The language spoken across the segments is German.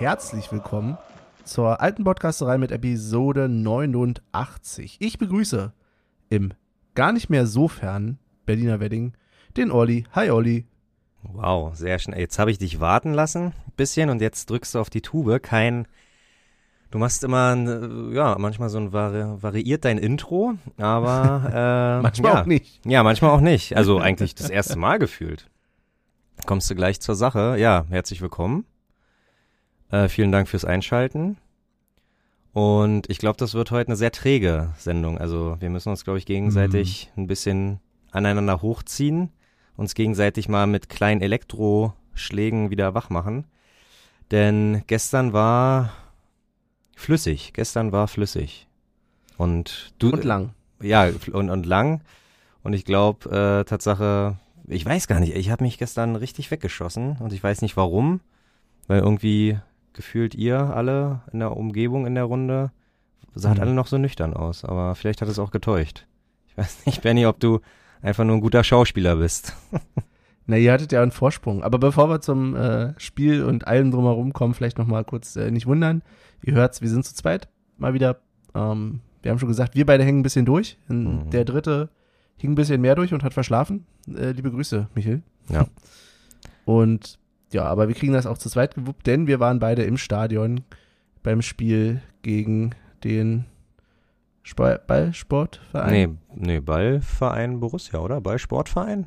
herzlich willkommen zur alten Podcasterei mit Episode 89. Ich begrüße im gar nicht mehr so fernen Berliner Wedding den Olli. Hi Olli. Wow, sehr schnell. Jetzt habe ich dich warten lassen, ein bisschen, und jetzt drückst du auf die Tube. Kein, du machst immer, ein, ja, manchmal so ein vari variiert dein Intro, aber äh, manchmal ja. auch nicht. Ja, manchmal auch nicht. Also eigentlich das erste Mal gefühlt. Kommst du gleich zur Sache. Ja, herzlich willkommen. Äh, vielen Dank fürs Einschalten. Und ich glaube, das wird heute eine sehr träge Sendung. Also wir müssen uns, glaube ich, gegenseitig Mhm. ein bisschen aneinander hochziehen, uns gegenseitig mal mit kleinen Elektroschlägen wieder wach machen. Denn gestern war flüssig. Gestern war flüssig. Und du. Und lang. Ja, und, und lang. Und ich glaube, äh, Tatsache, ich weiß gar nicht, ich habe mich gestern richtig weggeschossen und ich weiß nicht warum, weil irgendwie gefühlt ihr alle in der Umgebung in der Runde saht Mhm. alle noch so nüchtern aus, aber vielleicht hat es auch getäuscht. Ich weiß nicht, Benny, ob du einfach nur ein guter Schauspieler bist. Na, ihr hattet ja einen Vorsprung. Aber bevor wir zum äh, Spiel und allem drumherum kommen, vielleicht noch mal kurz äh, nicht wundern. Ihr hört's, wir sind zu zweit. Mal wieder. Ähm, wir haben schon gesagt, wir beide hängen ein bisschen durch. Mhm. Der dritte hing ein bisschen mehr durch und hat verschlafen. Äh, liebe Grüße, Michel. Ja. Und ja, aber wir kriegen das auch zu zweit gewuppt, denn wir waren beide im Stadion beim Spiel gegen den Sp Ballsportverein. Nee, nee, Ballverein Borussia, oder? Ballsportverein?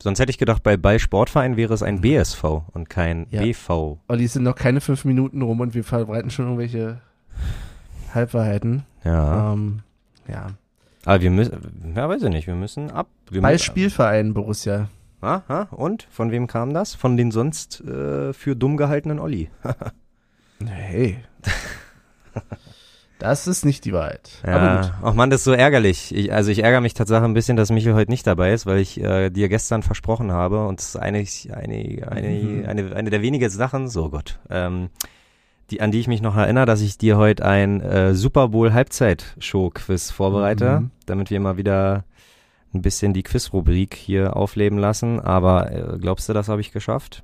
Sonst hätte ich gedacht, bei Ballsportverein wäre es ein BSV und kein Ja. BV. Olli, es sind noch keine fünf Minuten rum und wir verbreiten schon irgendwelche Halbwahrheiten. Ja. Ähm, ja. Aber wir müssen, ja, weiß ich nicht, wir müssen ab. Wir Bei müssen- Spielverein Borussia. Ah, ah, und? Von wem kam das? Von den sonst äh, für dumm gehaltenen Olli. Hey. das ist nicht die Wahrheit. Aber Ja. gut. Ach man, das ist so ärgerlich. Ich, also ich ärgere mich tatsächlich ein bisschen, dass Michael heute nicht dabei ist, weil ich äh, dir gestern versprochen habe und es ist eine, eine, eine, Mhm. eine, eine der wenigen Sachen, so Gott, ähm, die, an die ich mich noch erinnere, dass ich dir heute ein äh, Super Bowl Halbzeitshow-Quiz vorbereite, Mhm. damit wir mal wieder ein bisschen die Quiz-Rubrik hier aufleben lassen. Aber äh, glaubst du, das habe ich geschafft?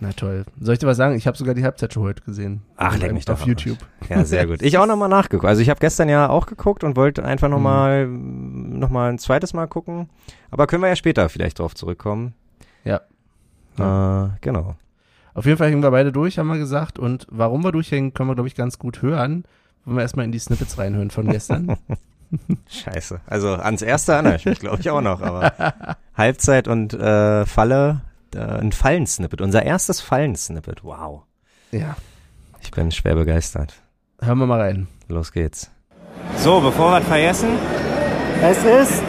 Na toll. Soll ich dir was sagen? Ich habe sogar die Halbzeitshow heute gesehen. Ach, leck mich doch Auf. YouTube. Ja, sehr gut. Ich auch nochmal nachgeguckt. Also ich habe gestern ja auch geguckt und wollte einfach Mhm. nochmal noch mal ein zweites Mal gucken. Aber können wir ja später vielleicht drauf zurückkommen. Ja. Äh, genau. Auf jeden Fall hängen wir beide durch, haben wir gesagt. Und warum wir durchhängen, können wir, glaube ich, ganz gut hören. Wollen wir erstmal in die Snippets reinhören von gestern. Scheiße. Also ans erste erinnere ich mich, glaube ich, auch noch. Aber Halbzeit und äh, Falle, äh, ein Fallensnippet. Unser erstes Fallensnippet. Wow. ja. Ich bin schwer begeistert. Hören wir mal rein. Los geht's. So, bevor wir es vergessen, Es ist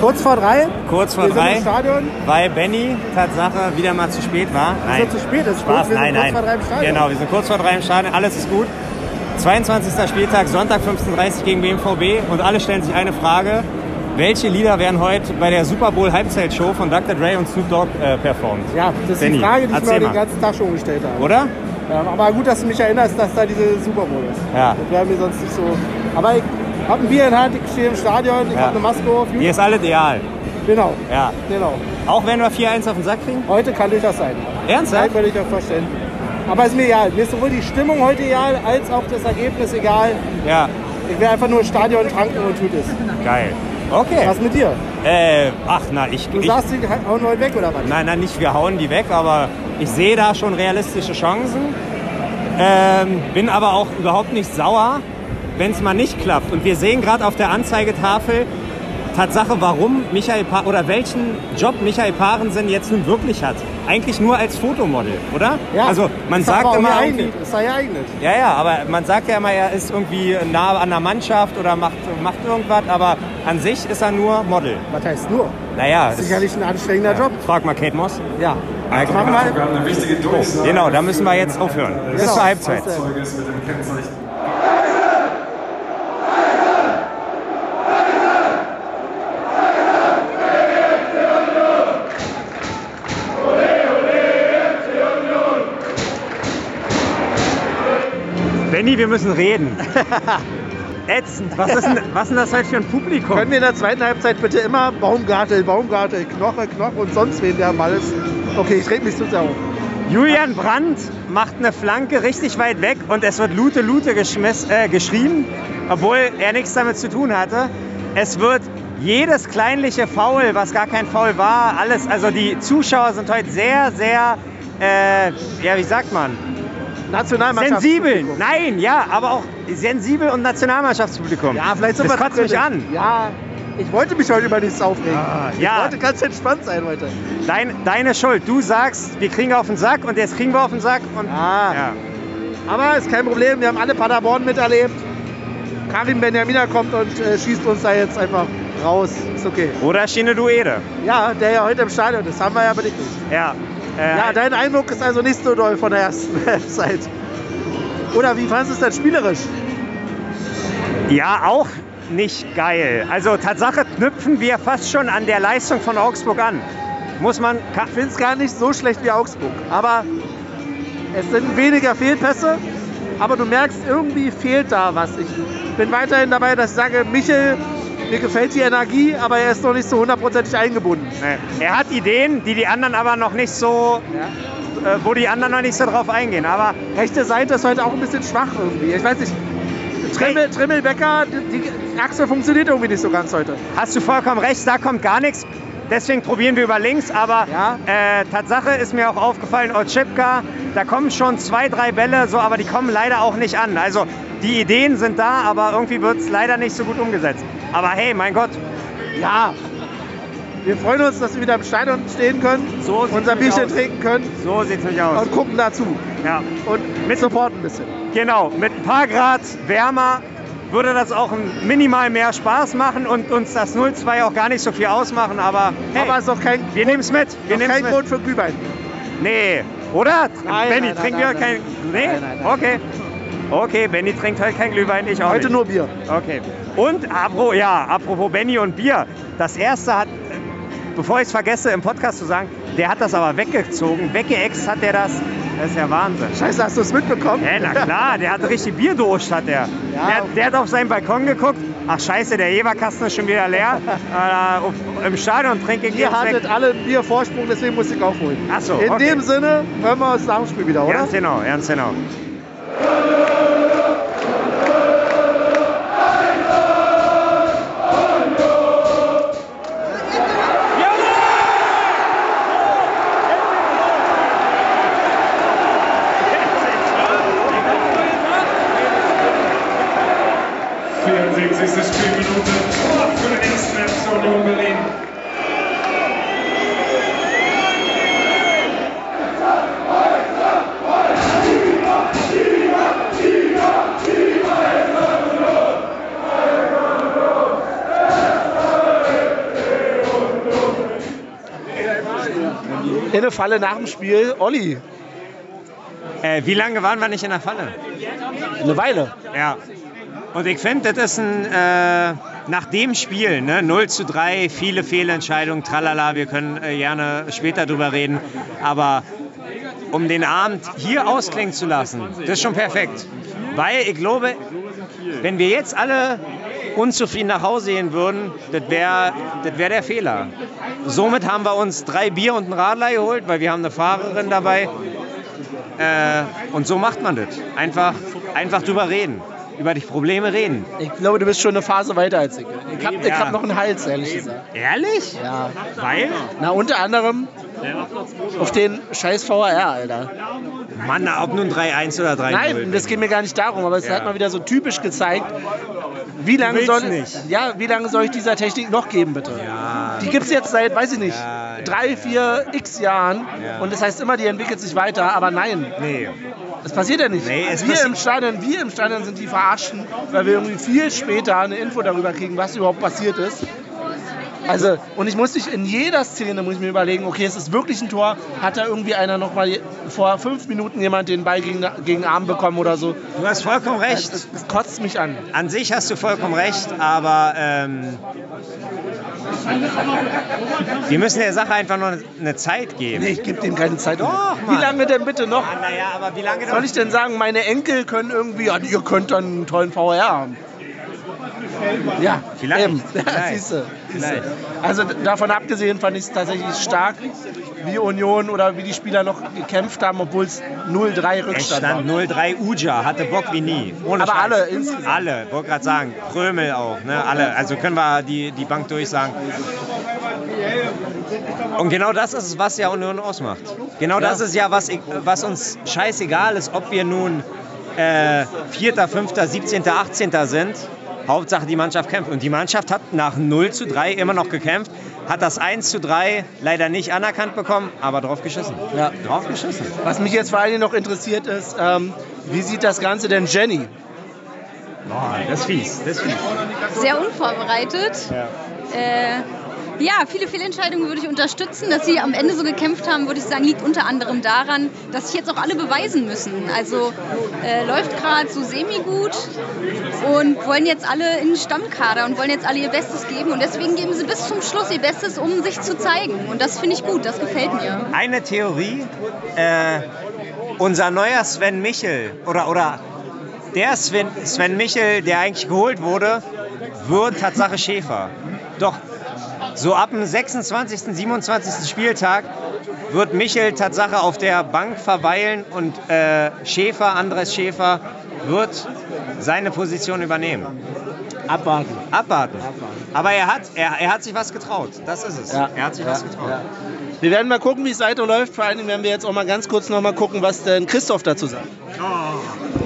kurz vor drei. kurz vor Wir sind im drei, Stadion. weil Benny Tatsache wieder mal zu spät war. Es ist zu spät. Ist Spaß, gut. Wir nein, sind nein. kurz vor drei im Stadion. Genau, wir sind kurz vor drei im Stadion, alles ist gut. 22. Spieltag, Sonntag 15.30 Uhr gegen BMVB und alle stellen sich eine Frage. Welche Lieder werden heute bei der Super Bowl Halbzeitshow von Dr. Dre und Snoop Dogg äh, performt? Ja, das ist Benny, die Frage, die ich mir den ganzen Tag schon gestellt habe. Oder? Ähm, aber gut, dass du mich erinnerst, dass da diese Super Bowl ist. Ja. Das wäre mir sonst nicht so. Aber ich habe ein Bier in der Hand, ich stehe im Stadion, ich Ja. habe eine Maske auf. Hier ist alles ideal. Genau, Ja. genau. Auch wenn wir 4-1 auf den Sack kriegen? Heute kann durchaus sein. Ernsthaft? Nein, ich auch vorstellen. Aber ist mir egal. Mir ist sowohl die Stimmung heute egal, als auch das Ergebnis egal. Ja. Ich will einfach nur im Stadion tanken und tut es. Geil. Okay. Was mit dir? Äh, ach na, ich, Du ich sagst, die hauen heute weg oder was? Nein, nein, nicht wir hauen die weg, aber ich sehe da schon realistische Chancen. Ähm, bin aber auch überhaupt nicht sauer, wenn es mal nicht klappt. Und wir sehen gerade auf der Anzeigetafel Tatsache, warum Michael pa oder welchen Job Michael Parensen jetzt nun wirklich hat. Eigentlich nur als Fotomodel, oder? also man ist aber sagt auch immer irgendwie, Ist er geeignet. ja, ja, aber man sagt ja immer, er ist irgendwie nah an der Mannschaft oder macht, macht irgendwas, aber an sich ist er nur Model. Was heißt nur? Naja, Das ist sicherlich ein anstrengender Job. frag mal Kate Moss. Ja. Wir. sogar eine wichtige Durchsage. Genau, da müssen wir jetzt aufhören. Bis Genau. zur Halbzeit. Benny, wir müssen reden. Ätzend. Was ist, denn, was ist denn das heute für ein Publikum? Können wir in der zweiten Halbzeit bitte immer Baumgartel, Baumgartel, Knoche, Knoche und sonst wen am Ball ist? Okay, ich rede mich zu sehr auf. Julian Brandt macht eine Flanke richtig weit weg und es wird Lute Lute äh, geschrien, obwohl er nichts damit zu tun hatte. Es wird jedes kleinliche Foul, was gar kein Foul war, alles, also die Zuschauer sind heute sehr, sehr, äh, ja, wie sagt man, Nationalmannschaft. sensibel. Nein, ja, aber auch sensibel und Nationalmannschaftspublikum. Ja, vielleicht sind das wir kotzt mich an. Ja, ich wollte mich heute über nichts aufregen. Ah, ich ja. wollte ganz entspannt sein heute. Dein, deine Schuld. Du sagst, wir kriegen auf den Sack und jetzt kriegen wir auf den Sack und Ah. ja. Aber ist kein Problem, wir haben alle Paderborn miterlebt. Karim Benjamina kommt und äh, schießt uns da jetzt einfach raus. Ist okay. Oder Schiene Duede. Ja, der ja heute im Stadion ist, haben wir ja berichtet. Ja. Äh, Ja, dein Eindruck ist also nicht so doll von der ersten Halbzeit. Oder wie fandest du es denn spielerisch? Ja, auch nicht geil. Also Tatsache knüpfen wir fast schon an der Leistung von Augsburg an. Muss man. Ich finde es gar nicht so schlecht wie Augsburg. Aber es sind weniger Fehlpässe. Aber du merkst, irgendwie fehlt da was. Ich bin weiterhin dabei, dass ich sage, Michel, mir gefällt die Energie, aber er ist noch nicht so hundertprozentig eingebunden. Nee. Er hat Ideen, die die anderen aber noch nicht so, äh, wo die anderen noch nicht so drauf eingehen. Aber Rechte Seite ist heute auch ein bisschen schwach irgendwie. Ich weiß nicht. Trimmel, Trimmelbecker, die, die Achse funktioniert irgendwie nicht so ganz heute. hast du vollkommen recht, da kommt gar nichts. Deswegen probieren wir über links, aber Ja. äh, Tatsache ist mir auch aufgefallen, Otschipka, da kommen schon zwei, drei Bälle, so, aber die kommen leider auch nicht an. Also die Ideen sind da, aber irgendwie wird es leider nicht so gut umgesetzt. Aber hey, mein Gott, Ja. Wir freuen uns, dass wir wieder im Stadion stehen können, So unser nämlich Bierchen trinken können so sieht es nicht aus. und gucken dazu. Ja. Und mit Support ein bisschen. Genau, mit ein paar Grad wärmer würde das auch ein minimal mehr Spaß machen und uns das 0-2 auch gar nicht so viel ausmachen, aber hey, Aber es ist doch kein, wir nehmen es mit. Wir nehmen kein. Grund für Glühwein. Nee, oder? Nein, Benny, nein, trinken nein, wir nein, kein... Nee? Nein, nein, nein. Okay. Okay, Benny trinkt heute kein Glühwein, ich auch Heute nicht. nur Bier. Okay. Und apro, ja, apropos Benny und Bier. Das erste hat, bevor ich es vergesse, im Podcast zu sagen, der hat das aber weggezogen. Weggeext hat der das. Das ist ja Wahnsinn. Scheiße, hast du es mitbekommen? Ja, na klar, der hat richtig Bierdurst, hat der. der. Der hat auf seinen Balkon geguckt. Ach scheiße, der Jeverkasten ist schon wieder leer. äh, auf, Im Stadion trinke ich Ihr hattet alle einen Biervorsprung, deswegen musste ich aufholen. Ach so, In okay. dem Sinne hören wir uns nach dem Spiel wieder, oder? Ganz genau, ganz genau. Hallelujah! Falle nach dem Spiel. Olli, Äh, wie lange waren wir nicht in der Falle? eine Weile. Ja. Und ich finde, das ist ein, äh, nach dem Spiel, ne, 0 zu 3, viele Fehlentscheidungen, tralala, wir können äh, gerne später drüber reden, aber um den Abend hier ausklingen zu lassen, das ist schon perfekt. Weil ich glaube, wenn wir jetzt alle unzufrieden nach Hause gehen würden, das wäre das wär der Fehler. Somit haben wir uns drei Bier und einen Radler geholt, weil wir haben eine Fahrerin dabei. Äh, und so macht man das. Einfach, einfach drüber reden. Über die Probleme reden. Ich glaube, du bist schon eine Phase weiter als ich. Ich habe Ja. hab noch einen Hals, ehrlich gesagt. Ehrlich? Ja. Weil? Na, unter anderem auf den scheiß VR, Alter. Mann, ob nun 3-1 oder 3-0. Nein, das geht mir gar nicht darum, aber es Ja. hat mal wieder so typisch gezeigt, wie lange soll, nicht. ja, wie lange soll ich dieser Technik noch geben, bitte? Ja. Die gibt es jetzt seit, weiß ich nicht, Ja, drei, vier, x Jahren Ja. und das heißt immer, die entwickelt sich weiter, aber nein, Nee. das passiert ja nicht. Nee, wir im Stadion, wir im Stadion sind die Verarschten, weil wir irgendwie viel später eine Info darüber kriegen, was überhaupt passiert ist. Also, und ich muss nicht in jeder Szene muss ich mir überlegen, okay, es ist wirklich ein Tor, hat da irgendwie einer noch mal vor fünf Minuten jemand den Ball gegen, gegen den Arm bekommen oder so. Du hast vollkommen recht. Es, es kotzt mich an. An sich hast du vollkommen recht, aber ähm, wir müssen der Sache einfach noch eine Zeit geben. Nee, ich gebe dem keine Zeit. Doch, Wie lange denn bitte noch? Ah, naja, aber wie lange Soll ich denn sagen, meine Enkel können irgendwie, ja, ihr könnt dann einen tollen VR haben. Ja, Vielleicht, Eben. Ja, vielleicht, siehst du, siehst du. vielleicht. Also davon abgesehen fand ich es tatsächlich stark, wie Union oder wie die Spieler noch gekämpft haben, obwohl es 0-3 Es Rückstand war. stand 0-3 Uja, hatte Bock wie nie. Ohne Aber Scheiß. alle insgesamt. Alle, wollte gerade sagen. Prömel auch, ne? Alle. Also können wir die, die Bank durchsagen. Und genau das ist es, was ja Union ausmacht. Genau das ist ja, was, was uns scheißegal ist, ob wir nun äh, Vierter, Fünfter, 17., 18. sind. Hauptsache die Mannschaft kämpft. Und die Mannschaft hat nach 0 zu 3 immer noch gekämpft, hat das 1 zu 3 leider nicht anerkannt bekommen, aber drauf geschissen. Ja. Drauf geschissen. Was mich jetzt vor allen Dingen noch interessiert ist, ähm, wie sieht das Ganze denn Jenny? Boah, das ist fies. Das ist fies. sehr unvorbereitet. Ja. Äh, ja, viele Fehlentscheidungen würde ich unterstützen. Dass sie am Ende so gekämpft haben, würde ich sagen, liegt unter anderem daran, dass sich jetzt auch alle beweisen müssen. Also äh, läuft gerade so semi-gut und wollen jetzt alle in den Stammkader und wollen jetzt alle ihr Bestes geben. Und deswegen geben sie bis zum Schluss ihr Bestes, um sich zu zeigen. Und das finde ich gut, das gefällt mir. Eine Theorie, äh, unser neuer Sven Michel oder, oder der Sven, Sven Michel, der eigentlich geholt wurde, wird Tatsache Schäfer. Doch so ab dem 26., 27. Spieltag wird Michel Tatsache auf der Bank verweilen und äh, Schäfer, Andres Schäfer, wird seine Position übernehmen. Abwarten. Abwarten. Aber er hat, er, er hat sich was getraut. Das ist es. Ja. Er hat sich was getraut. Ja. Wir werden mal gucken, wie es weiterläuft. Vor allen Dingen werden wir jetzt auch mal ganz kurz noch mal gucken, was denn Christoph dazu sagt.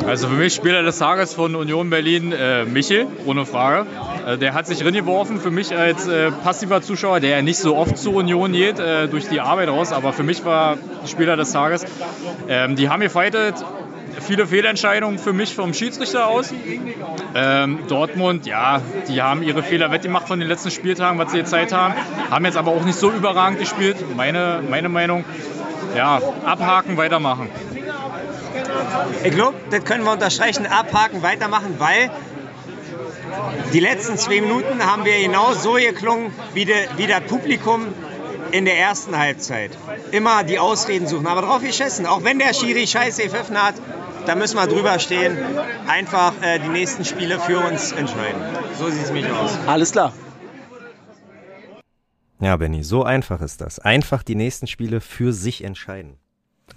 Also für mich Spieler des Tages von Union Berlin äh, Michel, ohne Frage. Äh, der hat sich reingeworfen. Für mich als äh, passiver Zuschauer, der ja nicht so oft zu Union geht, äh, durch die Arbeit raus, aber für mich war Spieler des Tages. Ähm, die haben gefightet. Viele Fehlentscheidungen für mich vom Schiedsrichter aus. Ähm, Dortmund, ja, die haben ihre Fehler wettgemacht von den letzten Spieltagen, was sie gezeigt haben. Haben jetzt aber auch nicht so überragend gespielt, meine, meine Meinung. Ja, abhaken, weitermachen. Ich glaube, das können wir unterstreichen, abhaken, weitermachen, weil die letzten zwei Minuten haben wir genau so geklungen wie, de, wie das Publikum in der ersten Halbzeit. Immer die Ausreden suchen, aber drauf geschissen. Auch wenn der Schiri scheiße gepfiffen hat, da müssen wir drüber stehen. Einfach äh, die nächsten Spiele für uns entscheiden. So sieht es mich aus. Alles klar. Ja, Benny, so einfach ist das. Einfach die nächsten Spiele für sich entscheiden.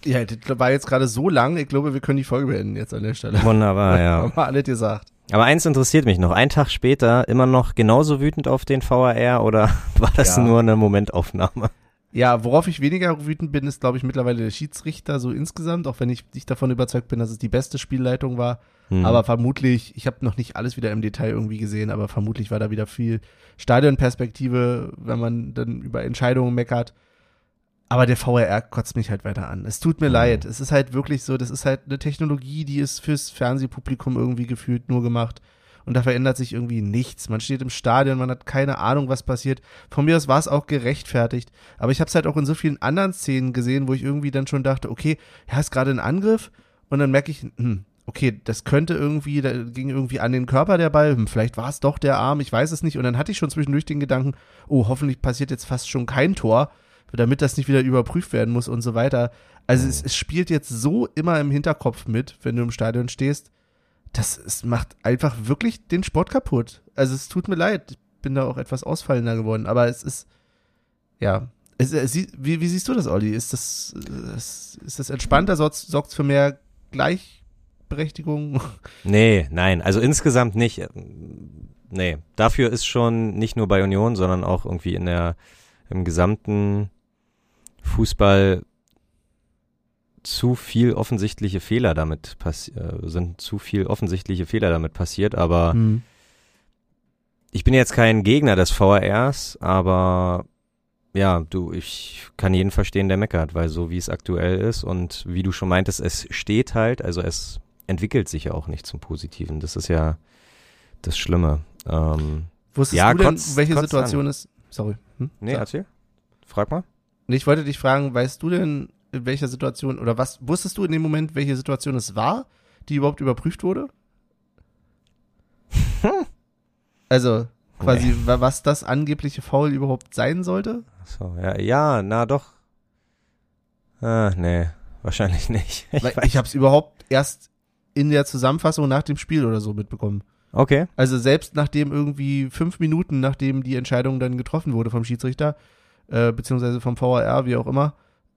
Ja, das war jetzt gerade so lang, ich glaube, wir können die Folge beenden jetzt an der Stelle. Wunderbar, ja. Haben wir alles gesagt. Aber eins interessiert mich noch. Ein Tag später immer noch genauso wütend auf den VAR oder war das Ja. nur eine Momentaufnahme? Ja, worauf ich weniger wütend bin, ist, glaube ich, mittlerweile der Schiedsrichter so insgesamt, auch wenn ich nicht davon überzeugt bin, dass es die beste Spielleitung war. Hm. Aber vermutlich, ich habe noch nicht alles wieder im Detail irgendwie gesehen, aber vermutlich war da wieder viel Stadionperspektive, wenn man dann über Entscheidungen meckert. Aber der VRR kotzt mich halt weiter an. Es tut mir Mhm. leid. Es ist halt wirklich so, das ist halt eine Technologie, die ist fürs Fernsehpublikum irgendwie gefühlt nur gemacht. Und da verändert sich irgendwie nichts. Man steht im Stadion, man hat keine Ahnung, was passiert. Von mir aus war es auch gerechtfertigt. Aber ich habe es halt auch in so vielen anderen Szenen gesehen, wo ich irgendwie dann schon dachte, okay, ja, ist gerade ein Angriff. Und dann merke ich, hm, okay, das könnte irgendwie, da ging irgendwie an den Körper der Ball, hm, vielleicht war es doch der Arm, ich weiß es nicht. Und dann hatte ich schon zwischendurch den Gedanken, oh, hoffentlich passiert jetzt fast schon kein Tor, damit das nicht wieder überprüft werden muss und so weiter. Also es, es spielt jetzt so immer im Hinterkopf mit, wenn du im Stadion stehst. Das es macht einfach wirklich den Sport kaputt. Also es tut mir leid, ich bin da auch etwas ausfallender geworden, aber es ist, ja. Es, es, wie, wie siehst du das, Olli? Ist das, ist das entspannter? Sorgt es für mehr Gleichberechtigung? Nee, nein, also insgesamt nicht. Nee, dafür ist schon nicht nur bei Union, sondern auch irgendwie in der, im gesamten Fußball zu viel offensichtliche Fehler damit passi- äh, sind zu viel offensichtliche Fehler damit passiert, aber Hm. ich bin jetzt kein Gegner des VRs, aber ja, du, ich kann jeden verstehen, der meckert, weil so wie es aktuell ist und wie du schon meintest, es steht halt, also es entwickelt sich ja auch nicht zum Positiven. Das ist ja das Schlimme. Ähm, Wusstest Ja, du denn, kotzt- welche kotzt Situation ist? Sorry. Hm? nee, Sag. erzähl. Frag mal. Nee, Ich wollte dich fragen, weißt du denn, in welcher Situation, oder was, wusstest du in dem Moment, welche Situation es war, die überhaupt überprüft wurde? Also, quasi, Nee. wa- was das angebliche Foul überhaupt sein sollte? So, ja, ja, na doch. Ah, nee, wahrscheinlich nicht. Ich Weil ich habe es überhaupt erst in der Zusammenfassung nach dem Spiel oder so mitbekommen. Okay. Also selbst nachdem irgendwie fünf Minuten, nachdem die Entscheidung dann getroffen wurde vom Schiedsrichter, äh, beziehungsweise vom VAR, wie auch immer,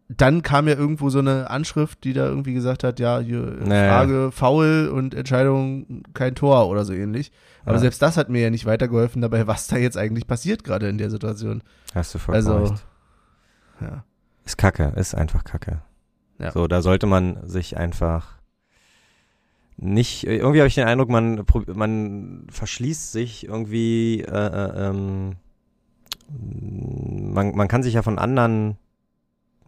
dann kam ja irgendwo so eine Anschrift, die da irgendwie gesagt hat, ja, hier Naja. Frage faul und Entscheidung kein Tor oder so ähnlich. Aber Ja. selbst das hat mir ja nicht weitergeholfen dabei, was da jetzt eigentlich passiert gerade in der Situation. Hast du vollkommen Also, recht. ja. Ist kacke, ist einfach kacke. Ja. So, da sollte man sich einfach nicht, irgendwie habe ich den Eindruck, man, man verschließt sich irgendwie, äh, äh, ähm, man, man kann sich ja von anderen,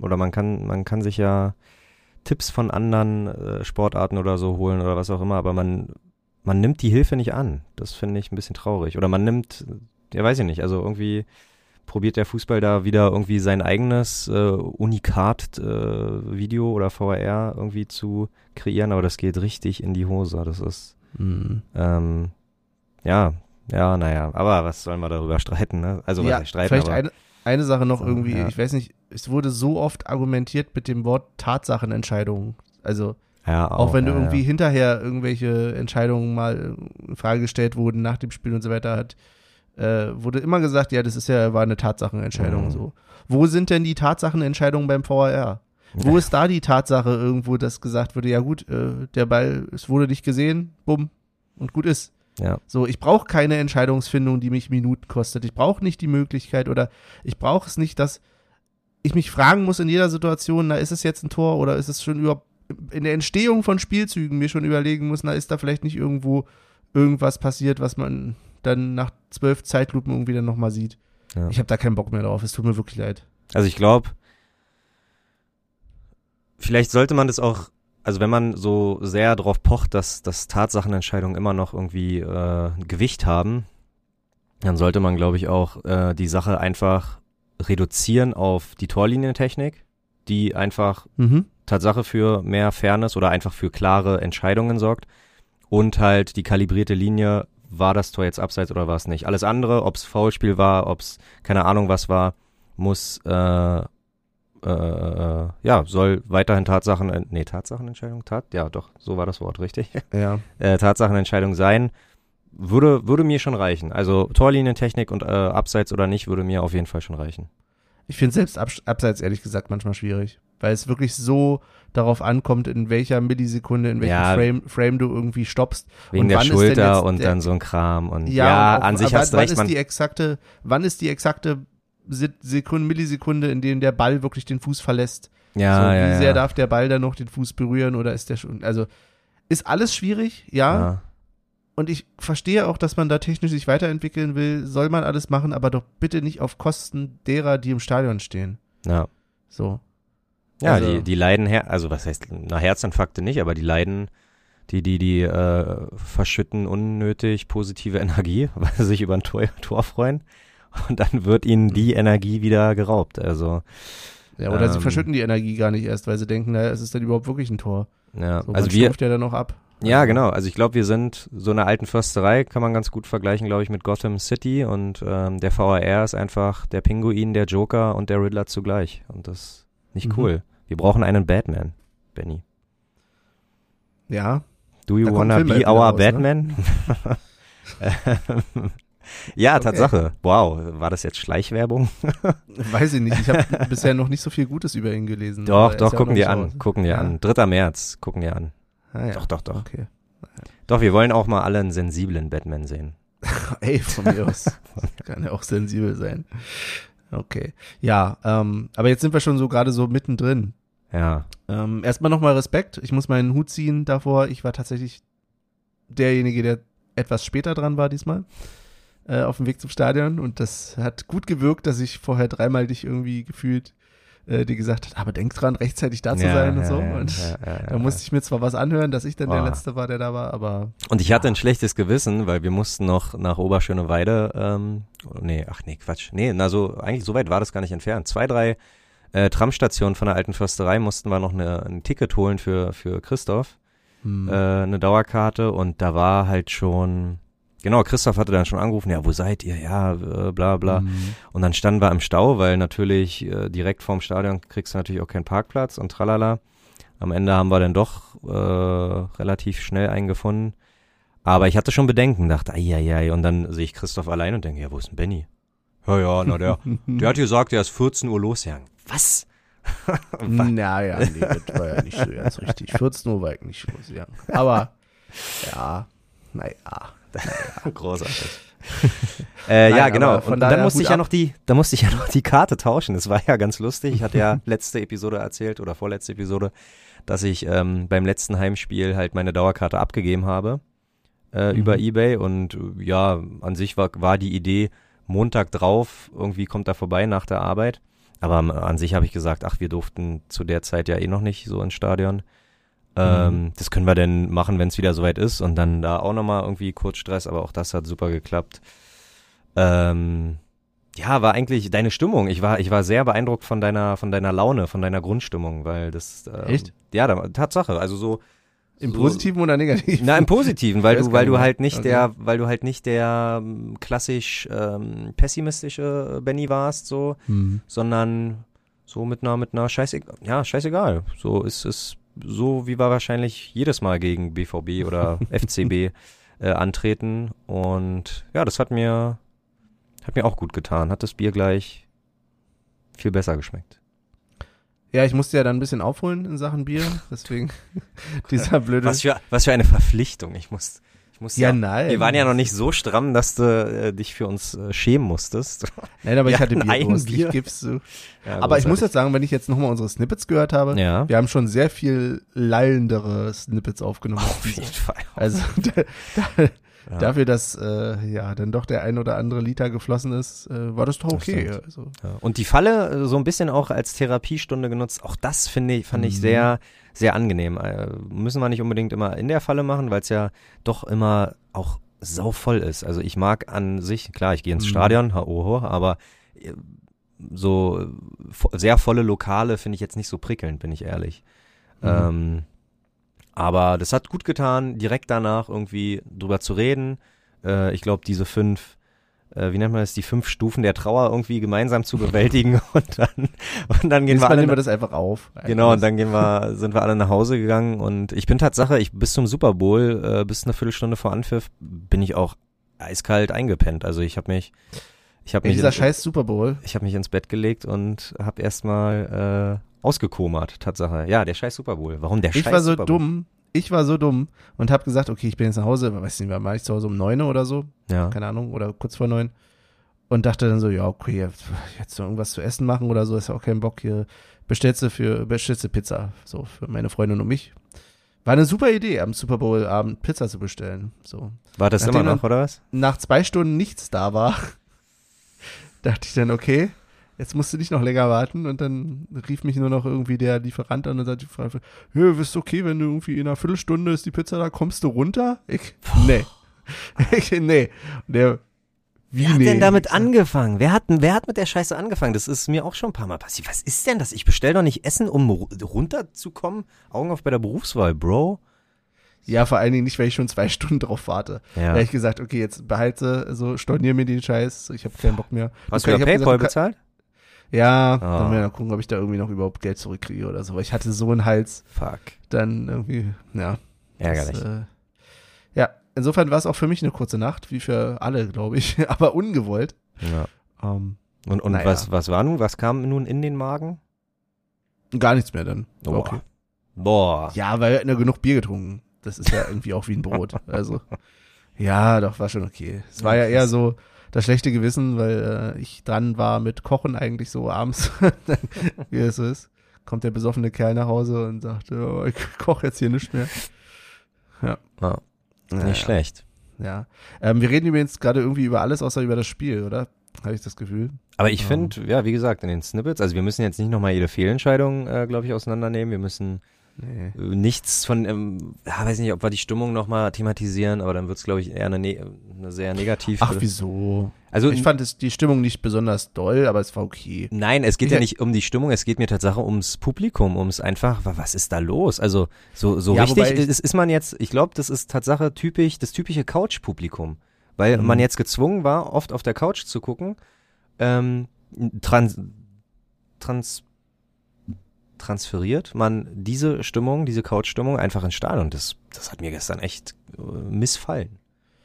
oder man kann, man kann sich ja Tipps von anderen äh, Sportarten oder so holen oder was auch immer, aber man, man nimmt die Hilfe nicht an. Das finde ich ein bisschen traurig. Oder man nimmt, ja weiß ich nicht, also irgendwie probiert der Fußball da wieder irgendwie sein eigenes äh, Unikat-Video oder VAR irgendwie zu kreieren, aber das geht richtig in die Hose. Das ist, Mhm. ähm, ja, ja, naja, aber was sollen wir darüber streiten, ne? Also ja, streiten, vielleicht eine, eine Sache noch So, irgendwie, ja. ich weiß nicht, es wurde so oft argumentiert mit dem Wort Tatsachenentscheidung. Also ja, auch, wenn ja, du irgendwie ja. hinterher irgendwelche Entscheidungen mal in Frage gestellt wurden nach dem Spiel und so weiter hat, äh, wurde immer gesagt, ja, das ist ja, war eine Tatsachenentscheidung Mhm. so. Wo sind denn die Tatsachenentscheidungen beim VAR? Wo ist da die Tatsache irgendwo, dass gesagt wurde, ja gut, äh, der Ball, es wurde nicht gesehen, bumm, und gut ist. Ja. So, ich brauche keine Entscheidungsfindung, die mich Minuten kostet. Ich brauche nicht die Möglichkeit oder ich brauche es nicht, dass ich mich fragen muss in jeder Situation, na, ist es jetzt ein Tor oder ist es schon überhaupt in der Entstehung von Spielzügen mir schon überlegen muss, na, ist da vielleicht nicht irgendwo irgendwas passiert, was man dann nach zwölf Zeitlupen irgendwie dann nochmal sieht. Ja. Ich habe da keinen Bock mehr drauf, es tut mir wirklich leid. Also ich glaube, vielleicht sollte man das auch, also wenn man so sehr darauf pocht, dass, dass Tatsachenentscheidungen immer noch irgendwie äh, Gewicht haben, dann sollte man, glaube ich, auch äh, die Sache einfach reduzieren auf die Torlinientechnik, die einfach Mhm. Tatsache für mehr Fairness oder einfach für klare Entscheidungen sorgt und halt die kalibrierte Linie, war das Tor jetzt abseits oder war es nicht. Alles andere, ob es Foulspiel war, ob es keine Ahnung was war, muss äh, äh, ja, soll weiterhin Tatsachen, äh, nee, Tatsachenentscheidung, Tat, ja doch, so war das Wort, richtig. Ja. äh, Tatsachenentscheidung sein, würde, würde mir schon reichen. Also Torlinientechnik und äh, Abseits oder nicht, würde mir auf jeden Fall schon reichen. Ich finde selbst abs abseits ehrlich gesagt manchmal schwierig, weil es wirklich so darauf ankommt, in welcher Millisekunde, in welchem Ja. Frame, Frame du irgendwie stoppst. Wegen Und der wann ist Schulter und der- dann so ein Kram und ja, und auch- an sich hast du wann recht, ist man, die exakte, wann ist die exakte Sekunde, Millisekunde, in dem der Ball wirklich den Fuß verlässt? ja, so, wie ja, sehr ja. darf der Ball dann noch den Fuß berühren oder ist der schon, also ist alles schwierig, ja. ja. Und ich verstehe auch, dass man da technisch sich weiterentwickeln will, soll man alles machen, aber doch bitte nicht auf Kosten derer, die im Stadion stehen. Ja, So. ja Also- die, die leiden, her also was heißt, na Herzinfarkte nicht, aber die leiden, die, die, die äh, verschütten unnötig positive Energie, weil sie sich über ein Tor, Tor freuen und dann wird ihnen die Energie wieder geraubt, also Ja, oder sie Ähm. verschütten die Energie gar nicht erst, weil sie denken, naja, es ist dann überhaupt wirklich ein Tor. ja, So, also wir, ja dann noch ab. Ja, Also, genau. Also ich glaube, wir sind so eine alten Försterei, kann man ganz gut vergleichen, glaube ich, mit Gotham City und ähm, der VAR ist einfach der Pinguin, der Joker und der Riddler zugleich. Und das ist nicht Mhm. cool. Wir brauchen einen Batman, Benny. Ja, Do you wanna be wieder our raus, ne? Ja, Okay. Tatsache. Wow, war das jetzt Schleichwerbung? weiß ich nicht. Ich habe bisher noch nicht so viel Gutes über ihn gelesen. Doch, doch, gucken nicht an, raus. gucken dir Ja. an. 3. März, gucken dir an. Ah, ja. Doch, doch, doch. Okay. Doch, wir wollen auch mal alle einen sensiblen Batman sehen. Ey, von mir aus. Kann ja auch sensibel sein. Okay. Ja, ähm, aber jetzt sind wir schon so gerade so mittendrin. Ja, Ähm, erstmal nochmal Respekt. Ich muss meinen Hut ziehen davor. Ich war tatsächlich derjenige, der etwas später dran war diesmal. Äh, auf dem Weg zum Stadion. Und das hat gut gewirkt, dass ich vorher dreimal dich irgendwie gefühlt äh, dir gesagt habe, aber denk dran, rechtzeitig da zu Ja, sein und ja, so. und ja, da musste ich mir zwar was anhören, dass ich dann der Oh. Letzte war, der da war, aber Und ich hatte ein schlechtes Gewissen, weil wir mussten noch nach Oberschöneweide, ähm, nee, ach nee, Quatsch. Nee, na so, eigentlich so weit war das gar nicht entfernt. Zwei, drei äh, Tramstationen von der alten Försterei mussten wir noch eine, ein Ticket holen für, für Christoph, hm, äh, eine Dauerkarte und da war halt schon, genau, Christoph hatte dann schon angerufen, ja, wo seid ihr? Ja, äh, bla bla. hm, Und dann standen wir im Stau, weil natürlich äh, direkt vorm Stadion kriegst du natürlich auch keinen Parkplatz und tralala. Am Ende haben wir dann doch äh, relativ schnell einen gefunden. Aber ich hatte schon Bedenken, dachte, ai, und dann sehe ich Christoph allein und denke, ja, wo ist denn Benny? Ja, ja, na, der, der hat gesagt, er ist 14 Uhr losgegangen. Was? Naja, nee, das war ja nicht so ganz richtig. 14 Uhr war ich nicht los, ja. Aber, ja, naja. Großartig. äh, ja, Nein, genau. aber von Und dann musste ich ja noch die, da musste ich ja noch die Karte tauschen. Das war ja ganz lustig. Ich hatte ja letzte Episode erzählt oder vorletzte Episode, dass ich ähm, beim letzten Heimspiel halt meine Dauerkarte abgegeben habe äh, Mhm. über eBay und äh, ja, an sich war, war die Idee Montag drauf, irgendwie kommt er vorbei nach der Arbeit. Aber ähm, an sich habe ich gesagt, ach, wir durften zu der Zeit ja eh noch nicht so ins Stadion. Ähm, Das können wir denn machen, wenn es wieder soweit ist. Und dann da auch nochmal irgendwie kurz Stress, aber auch das hat super geklappt. Ähm, ja, war eigentlich deine Stimmung. Ich war, ich war sehr beeindruckt von deiner, von deiner Laune, von deiner Grundstimmung, weil das. Ähm, Echt? Ja, da, Tatsache. Also so. Im so, Positiven oder Negativen? Na, im Positiven, weil du, weil du halt nicht Okay. der, weil du halt nicht der ähm, klassisch ähm, pessimistische Benny warst, so, Hm. sondern so mit einer, mit einer scheißegal, ja, scheißegal. So ist es so, wie wir wahrscheinlich jedes Mal gegen BVB oder FCB äh, antreten. Und ja, das hat mir, hat mir auch gut getan. Hat das Bier gleich viel besser geschmeckt. Ja, ich musste ja dann ein bisschen aufholen in Sachen Bier, deswegen dieser blöde. Was für, was für eine Verpflichtung. Ich muss, ich muss Ja, nein. Wir waren ja noch nicht so stramm, dass du äh, dich für uns äh, schämen musstest. Nein, aber wir ich hatte Bierwurst, Bier. ich geb's zu. Ja, Aber ich muss jetzt sagen, wenn ich jetzt nochmal unsere Snippets gehört habe, Ja. wir haben schon sehr viel lallendere Snippets aufgenommen. Auf jeden Fall. Also da, da, Ja. dafür, dass äh, ja dann doch der ein oder andere Liter geflossen ist, äh, war das doch Das okay. stimmt. Also, Ja. Und die Falle äh, so ein bisschen auch als Therapiestunde genutzt. Auch das finde ich, fand ich Mhm. sehr, sehr angenehm. Äh, müssen wir nicht unbedingt immer in der Falle machen, weil es ja doch immer auch sau voll ist. Also ich mag an sich, klar, ich gehe ins Mhm. Stadion, ha, oho, aber äh, so äh, sehr volle Lokale finde ich jetzt nicht so prickelnd, bin ich ehrlich. Mhm. Ähm, aber das hat gut getan, direkt danach irgendwie drüber zu reden. Äh, ich glaube, diese fünf, äh, wie nennt man das, die fünf Stufen der Trauer irgendwie gemeinsam zu bewältigen und dann, und dann gehen wir Diesmal alle wir das einfach auf. Genau, und dann gehen wir, sind wir alle nach Hause gegangen und ich bin Tatsache, ich bis zum Super Bowl, äh, bis eine Viertelstunde vor Anpfiff, bin ich auch eiskalt eingepennt. Also ich habe mich, ich habe mich, dieser in- scheiß Super Bowl. ich habe mich ins Bett gelegt und habe erstmal äh, ausgekomert, Tatsache. Ja, der scheiß Super Bowl. Warum der Ich scheiß war so dumm. Ich war so dumm und habe gesagt, okay, ich bin jetzt nach Hause, weiß nicht, wann war ich zu Hause um neun oder so, Ja. keine Ahnung, oder kurz vor neun. Und dachte dann so, ja, okay, jetzt, noch irgendwas zu essen machen oder so, ist ja auch kein Bock hier. Bestellst du für, bestellst du Pizza, so für meine Freundin und mich. War eine super Idee, am Super Bowl Abend Pizza zu bestellen. So. War das Nachdem immer noch, oder was? Nach zwei Stunden nichts da war, dachte ich dann, okay, jetzt musst du nicht noch länger warten. Und dann rief mich nur noch irgendwie der Lieferant an und sagte, ja, ist okay, wenn du irgendwie in einer Viertelstunde ist die Pizza da, kommst du runter? Ich, nee. Ich, nee. Und der, wie Wer hat nee? denn damit angefangen? Wer hat, wer hat mit der Scheiße angefangen? Das ist mir auch schon ein paar Mal passiert. Was ist denn das? Ich bestell doch nicht Essen, um ru- runterzukommen. Augen auf bei der Berufswahl, Bro. Ja, vor allen Dingen nicht, weil ich schon zwei Stunden drauf warte. Ja. Da hab ich gesagt, okay, jetzt behalte, so stornier mir den Scheiß, ich habe keinen Bock mehr. Hast Du du hab Paypal gesagt, du bezahlt? Ja, Ah. dann werden wir dann gucken, ob ich da irgendwie noch überhaupt Geld zurückkriege oder so. Weil ich hatte so einen Hals, Fuck. dann irgendwie, ja. Ärgerlich. Äh, ja, insofern war es auch für mich eine kurze Nacht, wie für alle, glaube ich, aber ungewollt. ja. Ähm, Und, und Naja. was, was war nun? Was kam nun in den Magen? gar nichts mehr dann. Boah. Okay. Boah. Ja, weil wir hatten ja genug Bier getrunken. Das ist ja irgendwie auch wie ein Brot. Also, ja, doch, war schon okay. Es war ja eher so das schlechte Gewissen, weil äh, ich dran war mit Kochen eigentlich so abends, wie es so ist. Kommt der besoffene Kerl nach Hause und sagt, oh, ich koche jetzt hier nicht mehr. Ja. Ja, Naja. Nicht schlecht. Ja. Ähm, wir reden übrigens gerade irgendwie über alles außer über das Spiel, oder? Habe ich das Gefühl. Aber ich finde, ja, wie gesagt, in den Snippets, also wir müssen jetzt nicht nochmal jede Fehlentscheidung, äh, glaube ich, auseinandernehmen. Wir müssen Nee. nichts von, ähm, ja, weiß nicht, ob wir die Stimmung nochmal thematisieren, aber dann wird es, glaube ich, eher eine, ne eine sehr negativ. Ach, wieso? Also Ich fand es, die Stimmung nicht besonders doll, aber es war okay. Nein, es geht Ich- ja nicht um die Stimmung, es geht mir tatsächlich ums Publikum, ums einfach, wa- was ist da los? Also so, so Ja, richtig ist, ist man jetzt, ich glaube, das ist Tatsache typisch, das typische Couch-Publikum, weil Mhm. man jetzt gezwungen war, oft auf der Couch zu gucken, ähm, trans, trans, transferiert man diese Stimmung, diese Couch-Stimmung einfach ins Stadion. Das, das hat mir gestern echt äh, missfallen.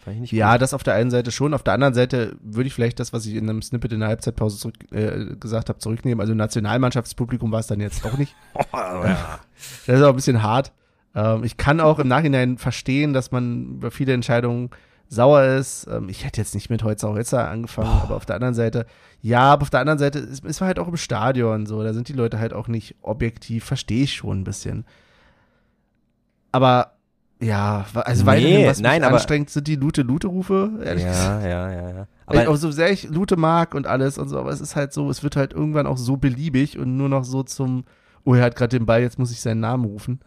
Ja, gut. das auf der einen Seite schon. Auf der anderen Seite würde ich vielleicht das, was ich in einem Snippet in der Halbzeitpause zurück, äh, gesagt habe, zurücknehmen. Also Nationalmannschaftspublikum war es dann jetzt auch nicht. ja. Das ist auch ein bisschen hart. Ähm, ich kann auch im Nachhinein verstehen, dass man über viele Entscheidungen sauer ist. Ähm, ich hätte jetzt nicht mit Holzer Holzer angefangen, aber auf der anderen Seite, ja, aber auf der anderen Seite, es, es war halt auch im Stadion so. Da sind die Leute halt auch nicht objektiv, verstehe ich schon ein bisschen. Aber ja, also Nee, weiterhin, was mich nein, aber- anstrengt, sind die Lute-Lute-Rufe, ehrlich gesagt. ja, ja, ja, ja. Aber auch so sehr ich Lute mag und alles und so, aber es ist halt so, es wird halt irgendwann auch so beliebig und nur noch so zum, oh, er hat gerade den Ball, jetzt muss ich seinen Namen rufen.